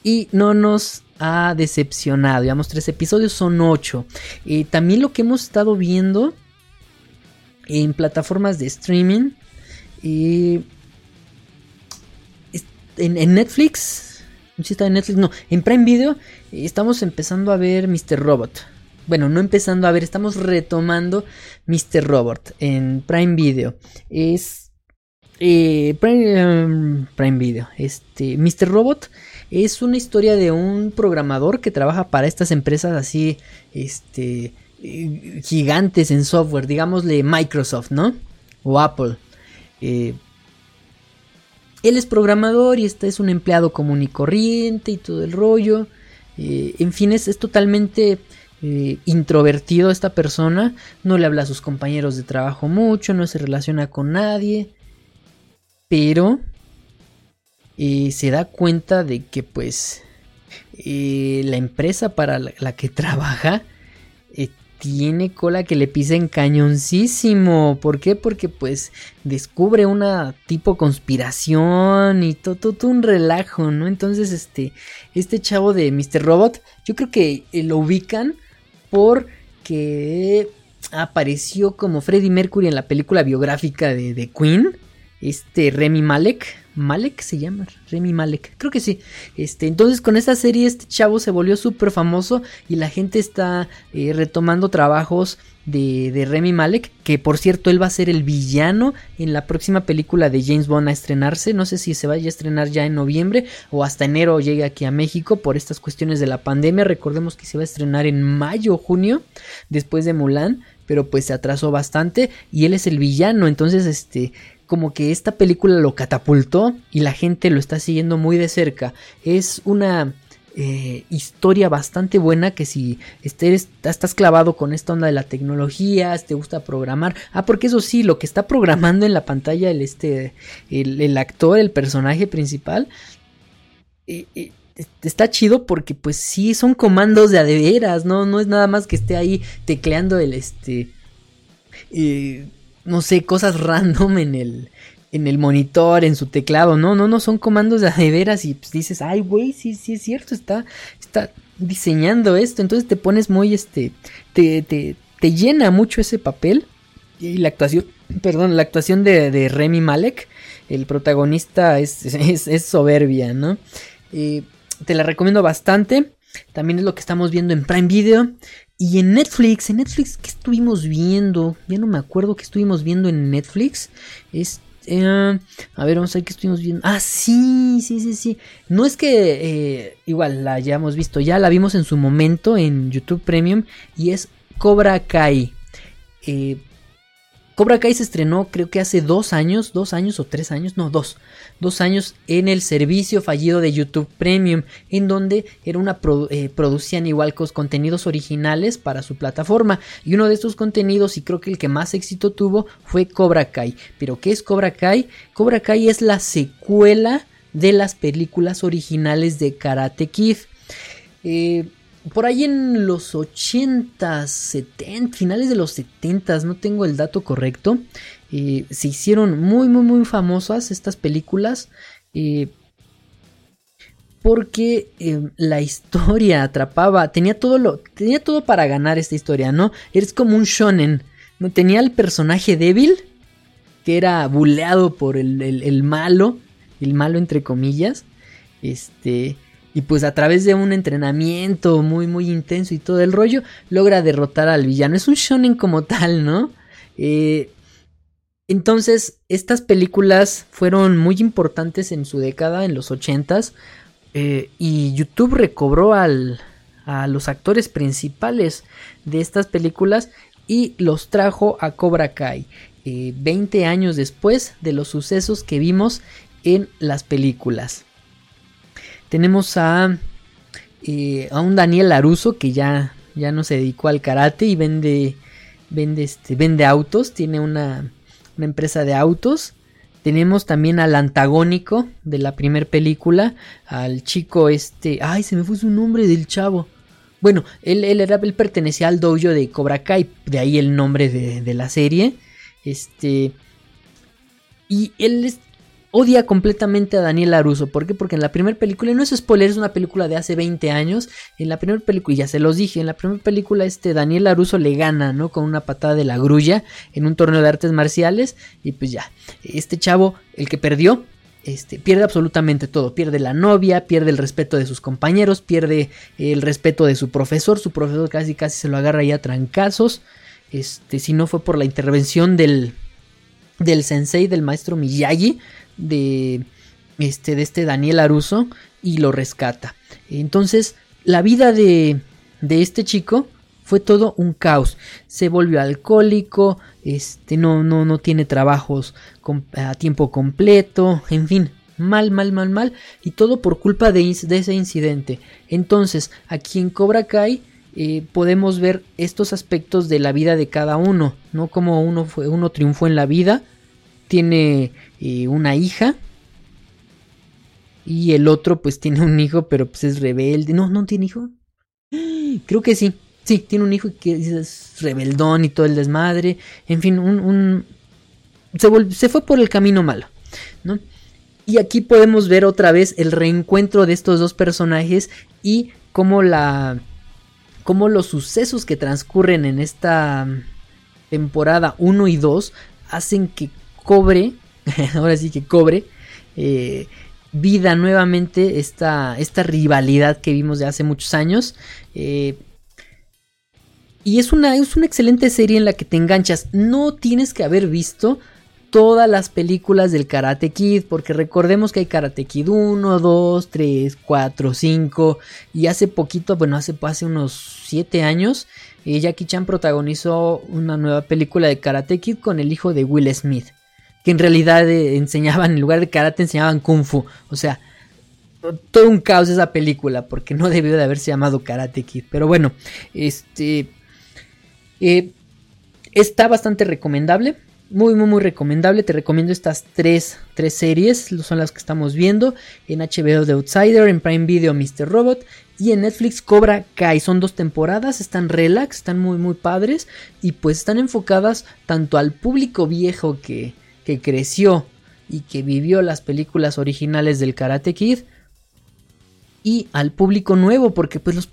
y no nos ha decepcionado. Llevamos tres episodios, son ocho. Eh, también lo que hemos estado viendo en plataformas de streaming. Eh, en, Netflix. está en Netflix, no, en Prime Video eh, estamos empezando a ver Mr. Robot. Bueno, no empezando a ver, estamos retomando Mr. Robot en Prime Video. Es eh, Prime, Prime, Video. Este, Mr. Robot es una historia de un programador que trabaja para estas empresas así, este, eh, gigantes en software, digámosle Microsoft, ¿no? O Apple. Eh, él es programador y este es un empleado común y corriente y todo el rollo. En fin, es, totalmente introvertido esta persona. No le habla a sus compañeros de trabajo mucho, no se relaciona con nadie. Pero eh, se da cuenta de que pues la empresa para la que trabaja tiene cola que le pisen cañoncísimo. ¿Por qué? Porque pues descubre una tipo conspiración y todo, todo, un relajo, ¿no? Entonces este, este chavo de Mr. Robot, yo creo que eh, lo ubican porque apareció como Freddie Mercury en la película biográfica de, de Queen. Este Remy Malek. Malek se llama, Remy Malek, creo que sí. Este, entonces con esta serie este chavo se volvió súper famoso y la gente está eh, retomando trabajos de, de, Remy Malek, que por cierto él va a ser el villano en la próxima película de James Bond a estrenarse. No sé si se vaya a estrenar ya en noviembre o hasta enero llegue aquí a México por estas cuestiones de la pandemia. Recordemos que se va a estrenar en mayo o junio después de Mulan, pero pues se atrasó bastante y él es el villano, entonces este como que esta película lo catapultó y la gente lo está siguiendo muy de cerca. Es una eh, historia bastante buena que si estés, estás clavado con esta onda de la tecnología, te gusta programar. Ah, porque eso sí, lo que está programando en la pantalla el, este, el, actor, el personaje principal, eh, eh, está chido porque pues sí son comandos de adeveras, ¿no? No es nada más que esté ahí tecleando el este no sé, cosas random en el, en el monitor, en su teclado. No, no, no, son comandos de veras y pues dices, ay, güey, sí, sí es cierto, está, está diseñando esto. Entonces te pones muy, este, te, te, te llena mucho ese papel. Y la actuación, perdón, la actuación de, de Remy Malek, el protagonista es, es, soberbia, ¿no? Eh, te la recomiendo bastante. También es lo que estamos viendo en Prime Video. Y en Netflix, en Netflix, ¿qué estuvimos viendo? Ya no me acuerdo qué estuvimos viendo en Netflix. Es, eh, a ver, vamos a ver qué estuvimos viendo. Ah, sí, sí, sí, sí. No es que eh, igual la hayamos visto, ya la vimos en su momento en YouTube Premium y es Cobra Kai. Eh, Cobra Kai se estrenó creo que hace dos años, dos años o tres años, no, dos, dos años en el servicio fallido de YouTube Premium, en donde era una eh, producían igual contenidos originales para su plataforma. Y uno de estos contenidos, y creo que el que más éxito tuvo, fue Cobra Kai. Pero ¿qué es Cobra Kai? Cobra Kai es la secuela de las películas originales de Karate Kid. Eh, por ahí en los 80, 70, finales de los 70, no tengo el dato correcto, eh, se hicieron muy, muy, muy famosas estas películas. Eh, porque eh, la historia atrapaba, tenía todo lo, tenía todo para ganar esta historia, ¿no? Eres como un shonen, ¿no? Tenía el personaje débil, que era buleado por el, el malo, el malo entre comillas, este, y pues a través de un entrenamiento muy muy intenso y todo el rollo logra derrotar al villano. Es un shonen como tal, ¿no? Eh, entonces estas películas fueron muy importantes en su década, en los ochentas, eh, y YouTube recobró al, a los actores principales de estas películas y los trajo a Cobra Kai. 20 eh, años después de los sucesos que vimos en las películas. Tenemos a, eh, a un Daniel Laruso que ya, ya no se dedicó al karate y vende, vende, este, vende autos, tiene una, una empresa de autos. Tenemos también al antagónico de la primera película, al chico este, ay, se me fue su nombre del chavo. Bueno, él, él, era, él pertenecía al dojo de Cobra Kai, de ahí el nombre de, de la serie. Este, y él odia completamente a Daniel Laruso. ¿Por qué? Porque en la primera película, no es spoiler, es una película de hace 20 años. En la primera película, ya se los dije, en la primera película este Daniel Laruso le gana, ¿no? Con una patada de la grulla en un torneo de artes marciales. Y pues ya, este chavo, el que perdió, este, pierde absolutamente todo. Pierde la novia, pierde el respeto de sus compañeros, pierde el respeto de su profesor. Su profesor casi casi se lo agarra ya a trancazos. Este, si no fue por la intervención del, del sensei, del maestro Miyagi, de este, de este Daniel Aruso y lo rescata. Entonces, la vida de, de este chico fue todo un caos. Se volvió alcohólico, este, no, no, no tiene trabajos a tiempo completo, en fin, mal, mal, mal, mal, y todo por culpa de, ese incidente. Entonces, aquí en Cobra Kai eh, podemos ver estos aspectos de la vida de cada uno, ¿no? Como uno, fue, uno triunfó en la vida, tiene eh, una hija. Y el otro pues tiene un hijo, pero pues es rebelde. No, no tiene hijo. <gasps> Creo que sí. Sí, tiene un hijo que es rebeldón y todo el desmadre. En fin, un... Se, fue por el camino malo. ¿no? Y aquí podemos ver otra vez el reencuentro de estos dos personajes y cómo la... Cómo los sucesos que transcurren en esta temporada 1 y 2 hacen que cobre <laughs> ahora sí que cobre eh, vida nuevamente esta, esta rivalidad que vimos de hace muchos años. Eh, y es una, es una excelente serie en la que te enganchas. No tienes que haber visto todas las películas del Karate Kid, porque recordemos que hay Karate Kid 1, 2, 3, 4, 5, y hace poquito, bueno, hace, hace unos 7 años, eh, Jackie Chan protagonizó una nueva película de Karate Kid con el hijo de Will Smith, que en realidad eh, enseñaban, en lugar de karate, enseñaban kung fu, o sea, todo un caos esa película, porque no debió de haberse llamado Karate Kid, pero bueno, este... Eh, está bastante recomendable muy, muy, muy recomendable. Te recomiendo estas tres, tres series. Son las que estamos viendo. En HBO The Outsider, en Prime Video Mr. Robot. Y en Netflix Cobra Kai. Son dos temporadas. Están relax, están muy, muy padres. Y pues están enfocadas tanto al público viejo que, que creció y que vivió las películas originales del Karate Kid y al público nuevo, porque pues los,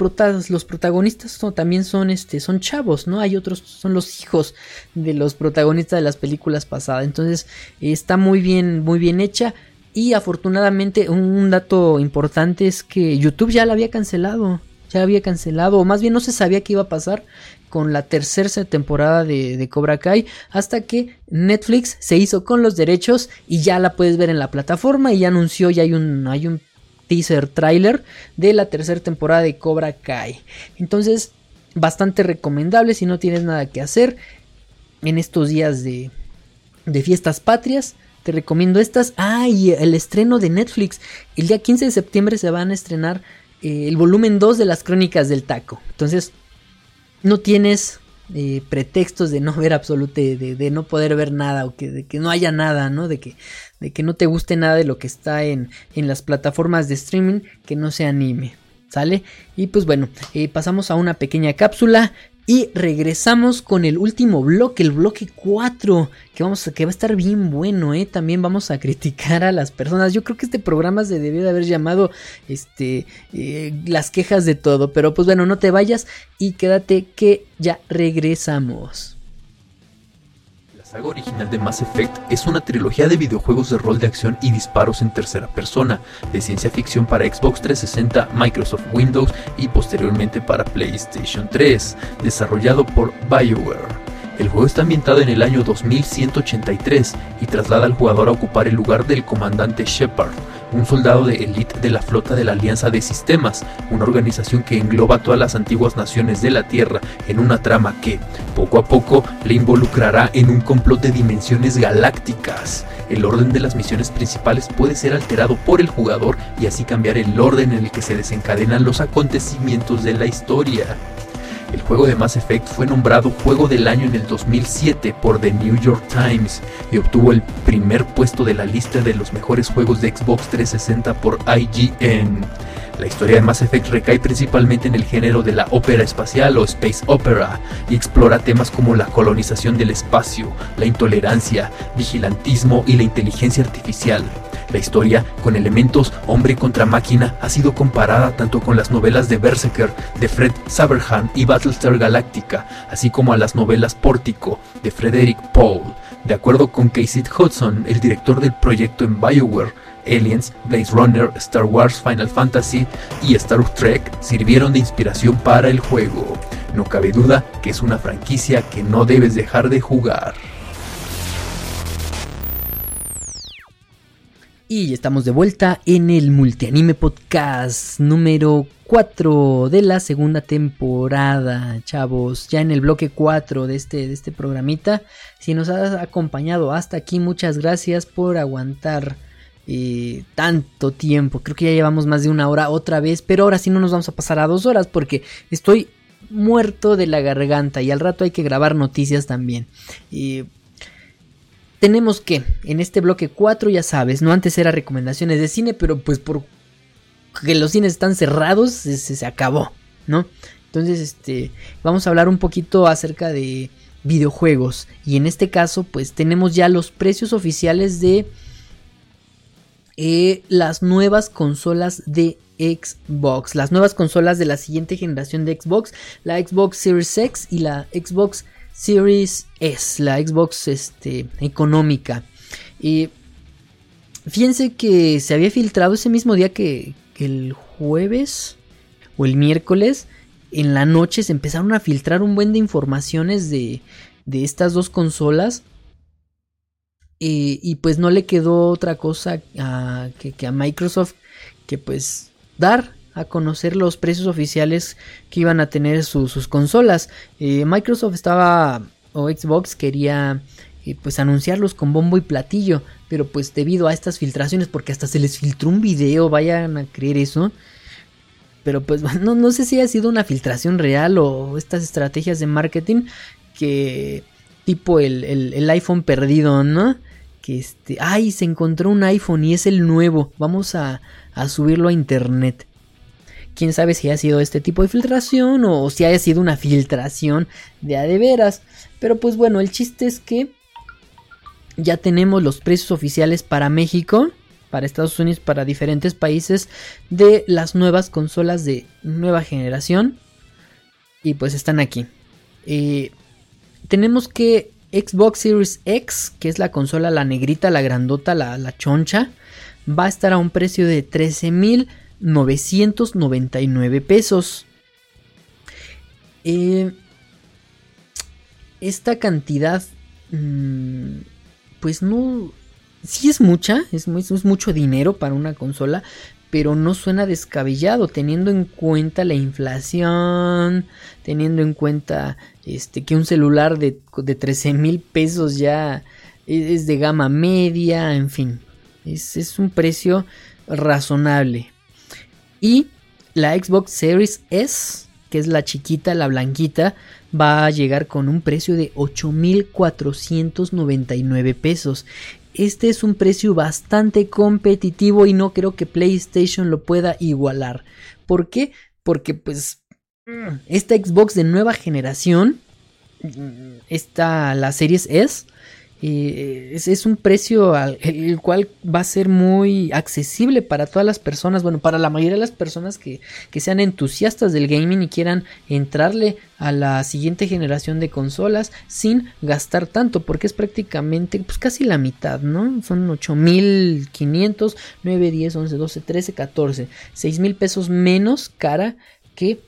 los protagonistas también son, este, son chavos, ¿no? Hay otros, son los hijos de los protagonistas de las películas pasadas. Entonces está muy bien, muy bien hecha. Y afortunadamente un dato importante es que YouTube ya la había cancelado. Ya la había cancelado, o más bien no se sabía qué iba a pasar con la tercera temporada de, Cobra Kai hasta que Netflix se hizo con los derechos y ya la puedes ver en la plataforma y ya anunció, ya hay un, hay un teaser trailer de la tercera temporada de Cobra Kai. Entonces, bastante recomendable si no tienes nada que hacer en estos días de, de fiestas patrias. Te recomiendo estas. Ah, el estreno de Netflix. El día 15 de septiembre se van a estrenar eh, el volumen 2 de las crónicas del taco. Entonces, no tienes eh, pretextos de no ver absoluto, de, no poder ver nada o que, de que no haya nada, ¿no? De que, de que no te guste nada de lo que está en, en las plataformas de streaming que no se anime. ¿Sale? Y pues bueno, eh, pasamos a una pequeña cápsula y regresamos con el último bloque, el bloque 4, que, vamos a, que va a estar bien bueno, ¿eh? También vamos a criticar a las personas. Yo creo que este programa se debió de haber llamado este, eh, las quejas de todo. Pero pues bueno, no te vayas y quédate que ya regresamos. Saga original de Mass Effect es una trilogía de videojuegos de rol de acción y disparos en tercera persona, de ciencia ficción para Xbox 360, Microsoft Windows y posteriormente para PlayStation 3, desarrollado por BioWare. El juego está ambientado en el año 2183 y traslada al jugador a ocupar el lugar del comandante Shepard, un soldado de élite de la flota de la Alianza de Sistemas, una organización que engloba todas las antiguas naciones de la Tierra en una trama que, poco a poco, le involucrará en un complot de dimensiones galácticas. El orden de las misiones principales puede ser alterado por el jugador y así cambiar el orden en el que se desencadenan los acontecimientos de la historia. El juego de Mass Effect fue nombrado Juego del Año en el 2007 por The New York Times y obtuvo el primer puesto de la lista de los mejores juegos de Xbox 360 por IGN. La historia de Mass Effect recae principalmente en el género de la ópera espacial o space opera y explora temas como la colonización del espacio, la intolerancia, vigilantismo y la inteligencia artificial. La historia, con elementos hombre contra máquina, ha sido comparada tanto con las novelas de Berserker de Fred Saberhan y Battlestar Galactica, así como a las novelas Pórtico de Frederick Paul. De acuerdo con Casey Hudson, el director del proyecto en BioWare, Aliens, Blaze Runner, Star Wars, Final Fantasy y Star Trek sirvieron de inspiración para el juego. No cabe duda que es una franquicia que no debes dejar de jugar. Y estamos de vuelta en el Multianime Podcast número 4 de la segunda temporada, chavos. Ya en el bloque 4 de este, de este programita. Si nos has acompañado hasta aquí, muchas gracias por aguantar eh, tanto tiempo. Creo que ya llevamos más de una hora otra vez, pero ahora sí no nos vamos a pasar a dos horas porque estoy muerto de la garganta y al rato hay que grabar noticias también. Y tenemos que, en este bloque 4, ya sabes, no antes era recomendaciones de cine, pero pues por que los cines están cerrados, se, se acabó, ¿no? Entonces, este, vamos a hablar un poquito acerca de videojuegos. Y en este caso, pues tenemos ya los precios oficiales de eh, las nuevas consolas de Xbox. Las nuevas consolas de la siguiente generación de Xbox. La Xbox Series X y la Xbox Series S, la Xbox este, económica. Y fíjense que se había filtrado ese mismo día que, el jueves o el miércoles. En la noche se empezaron a filtrar un buen de informaciones de, de estas dos consolas. y pues no le quedó otra cosa que, a Microsoft que pues dar a conocer los precios oficiales que iban a tener sus consolas. Eh, Microsoft estaba o Xbox quería eh, pues anunciarlos con bombo y platillo, pero pues debido a estas filtraciones, porque hasta se les filtró un video, vayan a creer eso. Pero pues <laughs> no, no sé si ha sido una filtración real o estas estrategias de marketing que tipo el, el iPhone perdido, ¿no? Que este, ay, se encontró un iPhone y es el nuevo, vamos a, a subirlo a internet. Quién sabe si ha sido este tipo de filtración o si haya sido una filtración de a de veras. Pero pues bueno, el chiste es que ya tenemos los precios oficiales para México, para Estados Unidos, para diferentes países de las nuevas consolas de nueva generación. Y pues están aquí. Eh, tenemos que Xbox Series X, que es la consola, la negrita, la grandota, la, la choncha, va a estar a un precio de 13.999 pesos. Eh, esta cantidad, mm, pues no, sí es mucha, es, mucho dinero para una consola, pero no suena descabellado teniendo en cuenta la inflación, teniendo en cuenta este que un celular de 13 mil pesos ya es de gama media, en fin, es, un precio razonable. Y la Xbox Series S, que es la chiquita, la blanquita, va a llegar con un precio de 8.499 pesos. Este es un precio bastante competitivo y no creo que PlayStation lo pueda igualar. ¿Por qué? Porque pues esta Xbox de nueva generación, esta la Series S, es, un precio al, el cual va a ser muy accesible para todas las personas, bueno, para la mayoría de las personas que, sean entusiastas del gaming y quieran entrarle a la siguiente generación de consolas sin gastar tanto, porque es prácticamente pues casi la mitad, ¿no? Son 8500, 9, 10, 11, 12, 13, 14, 6000 pesos menos cara que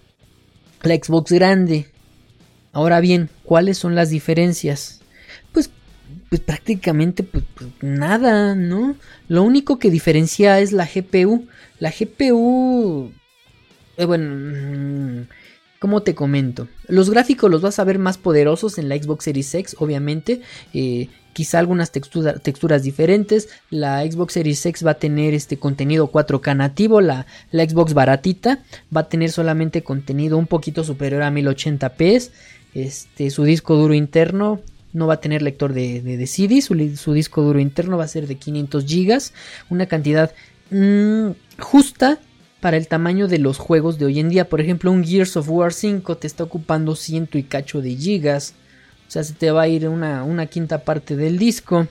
la Xbox grande. Ahora bien, ¿cuáles son las diferencias? Pues prácticamente pues, pues, nada, ¿no? Lo único que diferencia es la GPU. La GPU, eh, bueno, mm, ¿cómo te comento? Los gráficos los vas a ver más poderosos en la Xbox Series X, obviamente. Eh, quizá algunas texturas diferentes. La Xbox Series X va a tener este contenido 4K nativo. La, la Xbox baratita va a tener solamente contenido un poquito superior a 1080p. Este, su disco duro interno no va a tener lector de, de, CD, su, disco duro interno va a ser de 500 GB, una cantidad mm, justa para el tamaño de los juegos de hoy en día. Por ejemplo, un Gears of War 5 te está ocupando ciento y cacho de gigas, o sea, se te va a ir una, una quinta parte del disco.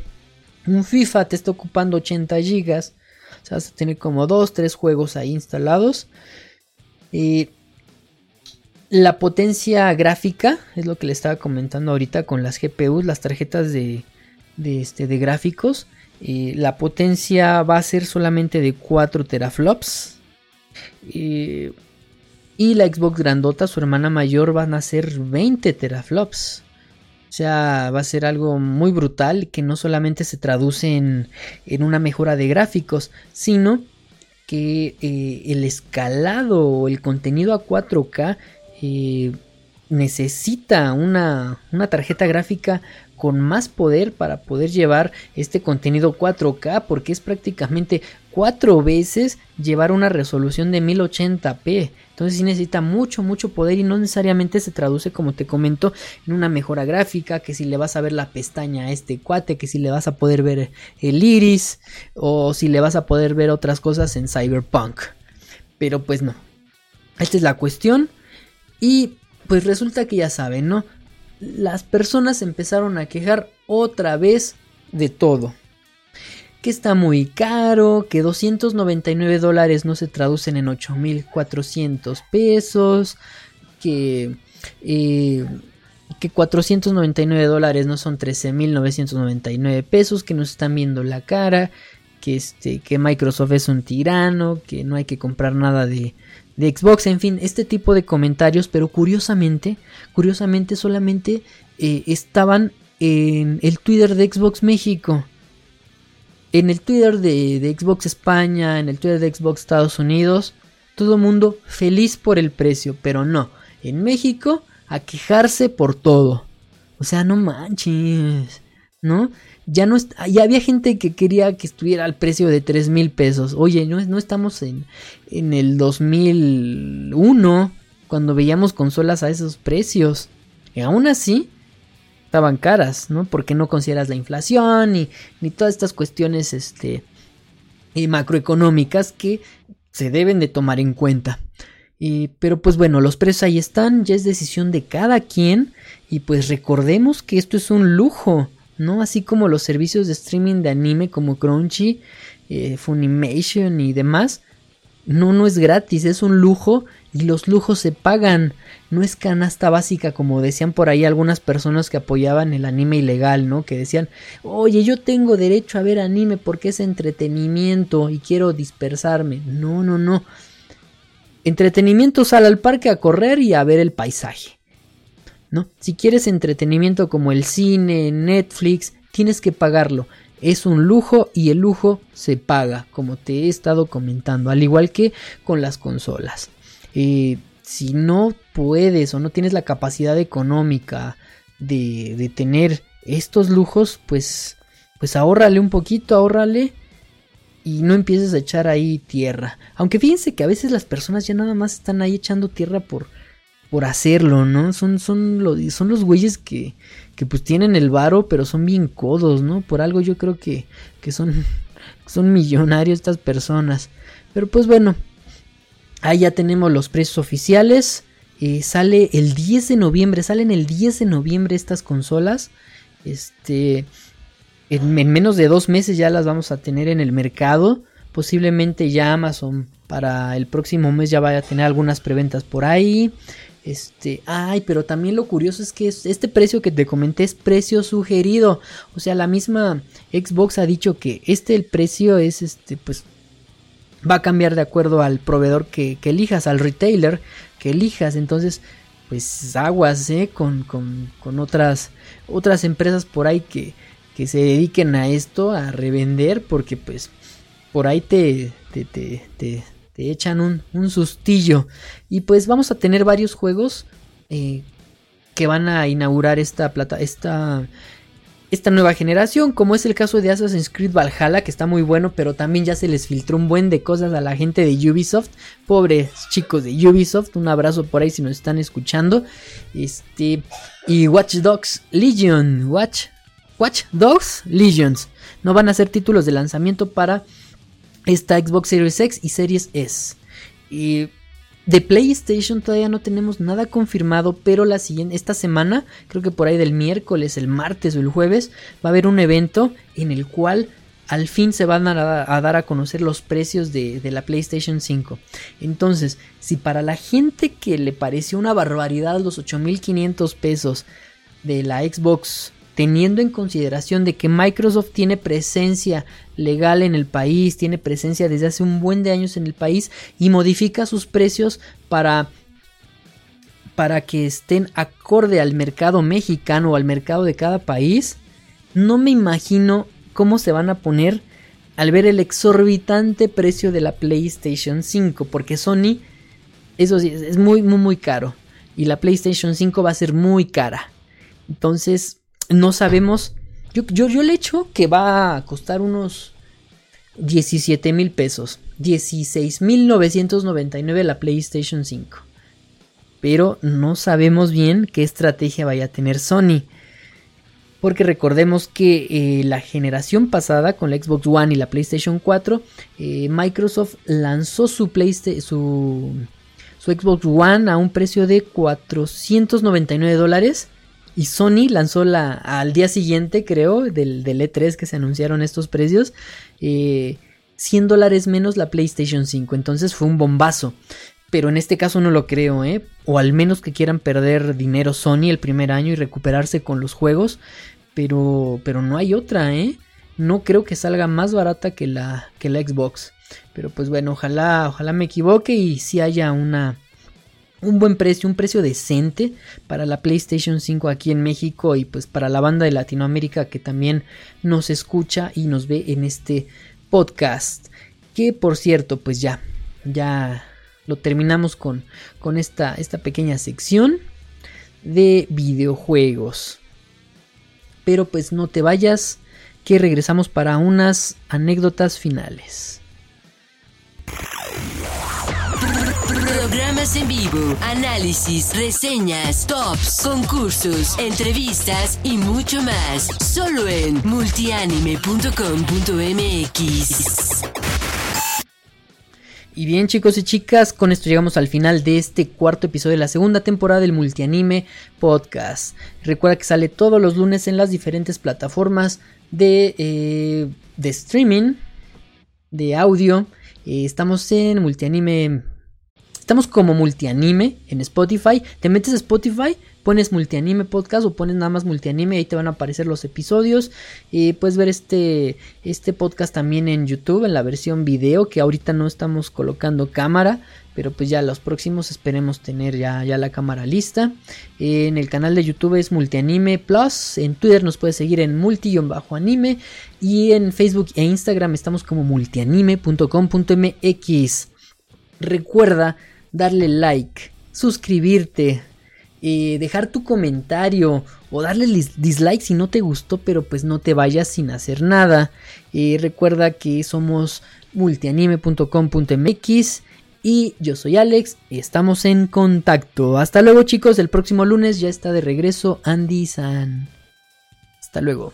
Un FIFA te está ocupando 80 gigas, o sea, vas a tener como 2, 3 juegos ahí instalados. Y la potencia gráfica es lo que le estaba comentando ahorita con las GPUs, las tarjetas de, este, de gráficos. Eh, la potencia va a ser solamente de 4 teraflops. Eh, y la Xbox grandota, su hermana mayor, van a ser 20 teraflops. O sea, va a ser algo muy brutal que no solamente se traduce en, una mejora de gráficos, sino que eh, el escalado o el contenido a 4K necesita una, una tarjeta gráfica con más poder para poder llevar este contenido 4K porque es prácticamente cuatro veces llevar una resolución de 1080p. Entonces sí necesita mucho, mucho poder y no necesariamente se traduce, como te comento, en una mejora gráfica, que si le vas a ver la pestaña a este cuate, que si le vas a poder ver el iris o si le vas a poder ver otras cosas en Cyberpunk. Pero pues no. Esta es la cuestión. Y pues resulta que ya saben, ¿no? Las personas empezaron a quejar otra vez de todo. Que está muy caro, que 299 dólares no se traducen en 8400 pesos, que, eh, que 499 dólares no son 13.999 pesos, que nos están viendo la cara, que, este, que Microsoft es un tirano, que no hay que comprar nada de, de Xbox, en fin, este tipo de comentarios, pero curiosamente, curiosamente solamente eh, estaban en el Twitter de Xbox México. En el Twitter de, de, Xbox España, en el Twitter de Xbox Estados Unidos, todo mundo feliz por el precio, pero no, en México a quejarse por todo. O sea, no manches, ¿no? Ya no ya había gente que quería que estuviera al precio de 3 mil pesos. Oye, no, no estamos en, en el 2001 cuando veíamos consolas a esos precios. Y aún así, estaban caras, ¿no? Porque no consideras la inflación ni, ni todas estas cuestiones este, eh, macroeconómicas que se deben de tomar en cuenta. pero pues bueno, los precios ahí están, ya es decisión de cada quien y pues recordemos que esto es un lujo. ¿No? Así como los servicios de streaming de anime como Crunchy, eh, Funimation y demás. No, no es gratis, es un lujo y los lujos se pagan. No es canasta básica como decían por ahí algunas personas que apoyaban el anime ilegal, ¿no? Que decían, oye, yo tengo derecho a ver anime porque es entretenimiento y quiero dispersarme. No, no, no. Entretenimiento sale al parque a correr y a ver el paisaje. Si quieres entretenimiento como el cine, Netflix, tienes que pagarlo. Es un lujo y el lujo se paga, como te he estado comentando, al igual que con las consolas. Eh, si no puedes o no tienes la capacidad económica de, de tener estos lujos, pues, pues ahórrale un poquito, ahórrale y no empieces a echar ahí tierra. Aunque fíjense que a veces las personas ya nada más están ahí echando tierra por, por hacerlo, ¿no? Son, son, son los güeyes que, que pues tienen el varo, pero son bien codos, ¿no? Por algo yo creo que, que son, <laughs> son millonarios estas personas. Pero pues bueno, ahí ya tenemos los precios oficiales. Eh, sale el 10 de noviembre, salen el 10 de noviembre estas consolas. Este, en, en menos de dos meses ya las vamos a tener en el mercado. Posiblemente ya Amazon para el próximo mes ya vaya a tener algunas preventas por ahí. Este, ay, pero también lo curioso es que este precio que te comenté es precio sugerido. O sea, la misma Xbox ha dicho que este el precio es este, pues va a cambiar de acuerdo al proveedor que, elijas, al retailer que elijas. Entonces, pues aguas, ¿eh? Con, con, con otras, otras empresas por ahí que, que se dediquen a esto, a revender, porque pues por ahí te, te, te, te echan un, sustillo. Y pues vamos a tener varios juegos eh, que van a inaugurar esta plata, esta, esta nueva generación, como es el caso de Assassin's Creed Valhalla, que está muy bueno, pero también ya se les filtró un buen de cosas a la gente de Ubisoft. Pobres chicos de Ubisoft, un abrazo por ahí si nos están escuchando. Este, y Watch Dogs Legion, Watch, Watch Dogs Legions. No van a ser títulos de lanzamiento para esta Xbox Series X y Series S. Y de PlayStation todavía no tenemos nada confirmado, pero la siguiente, esta semana, creo que por ahí del miércoles, el martes o el jueves, va a haber un evento en el cual al fin se van a, dar a conocer los precios de, de, la PlayStation 5. Entonces, si para la gente que le pareció una barbaridad los 8500 pesos de la Xbox teniendo en consideración de que Microsoft tiene presencia legal en el país, tiene presencia desde hace un buen de años en el país y modifica sus precios para para que estén acorde al mercado mexicano o al mercado de cada país, no me imagino cómo se van a poner al ver el exorbitante precio de la PlayStation 5, porque Sony, eso sí, es muy, muy, muy caro. Y la PlayStation 5 va a ser muy cara. Entonces, no sabemos. Yo, yo, yo le echo que va a costar unos 17 mil pesos. 16 mil 999 la PlayStation 5. Pero no sabemos bien qué estrategia vaya a tener Sony. Porque recordemos que eh, la generación pasada con la Xbox One y la PlayStation 4, eh, Microsoft lanzó su, su, su Xbox One a un precio de 499 dólares y Sony lanzó la, al día siguiente, creo, del, E3 que se anunciaron estos precios, 100 eh, dólares menos la PlayStation 5. Entonces fue un bombazo. Pero en este caso no lo creo, ¿eh? O al menos que quieran perder dinero Sony el primer año y recuperarse con los juegos. Pero, pero no hay otra, ¿eh? no creo que salga más barata que la, que la Xbox. Pero pues bueno, ojalá, ojalá me equivoque y si haya una, un buen precio, un precio decente para la PlayStation 5 aquí en México y pues para la banda de Latinoamérica que también nos escucha y nos ve en este podcast. Que por cierto, pues ya, ya lo terminamos con, con esta, esta pequeña sección de videojuegos. Pero pues no te vayas, que regresamos para unas anécdotas finales. Programas en vivo, análisis, reseñas, tops, concursos, entrevistas y mucho más. Solo en multianime.com.mx. Y bien chicos y chicas, con esto llegamos al final de este cuarto episodio de la segunda temporada del Multianime Podcast. Recuerda que sale todos los lunes en las diferentes plataformas de, eh, de streaming, de audio. Eh, estamos en Multianime. Estamos como Multianime en Spotify. Te metes a Spotify, pones multianime podcast o pones nada más multianime, ahí te van a aparecer los episodios. y puedes ver este, este podcast también en YouTube, en la versión video, que ahorita no estamos colocando cámara, pero pues ya los próximos esperemos tener ya, ya la cámara lista. en el canal de YouTube es Multianime Plus, en Twitter nos puedes seguir en multi-anime y en Facebook e Instagram estamos como multianime.com.mx. Recuerda darle like, suscribirte, dejar tu comentario o darle dislike si no te gustó, pero pues no te vayas sin hacer nada. Eh, recuerda que somos multianime.com.mx y yo soy Alex, estamos en contacto. Hasta luego chicos, el próximo lunes ya está de regreso Andy San. Hasta luego.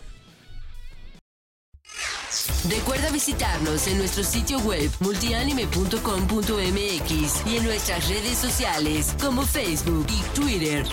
Recuerda visitarnos en nuestro sitio web multianime.com.mx y en nuestras redes sociales como Facebook y Twitter.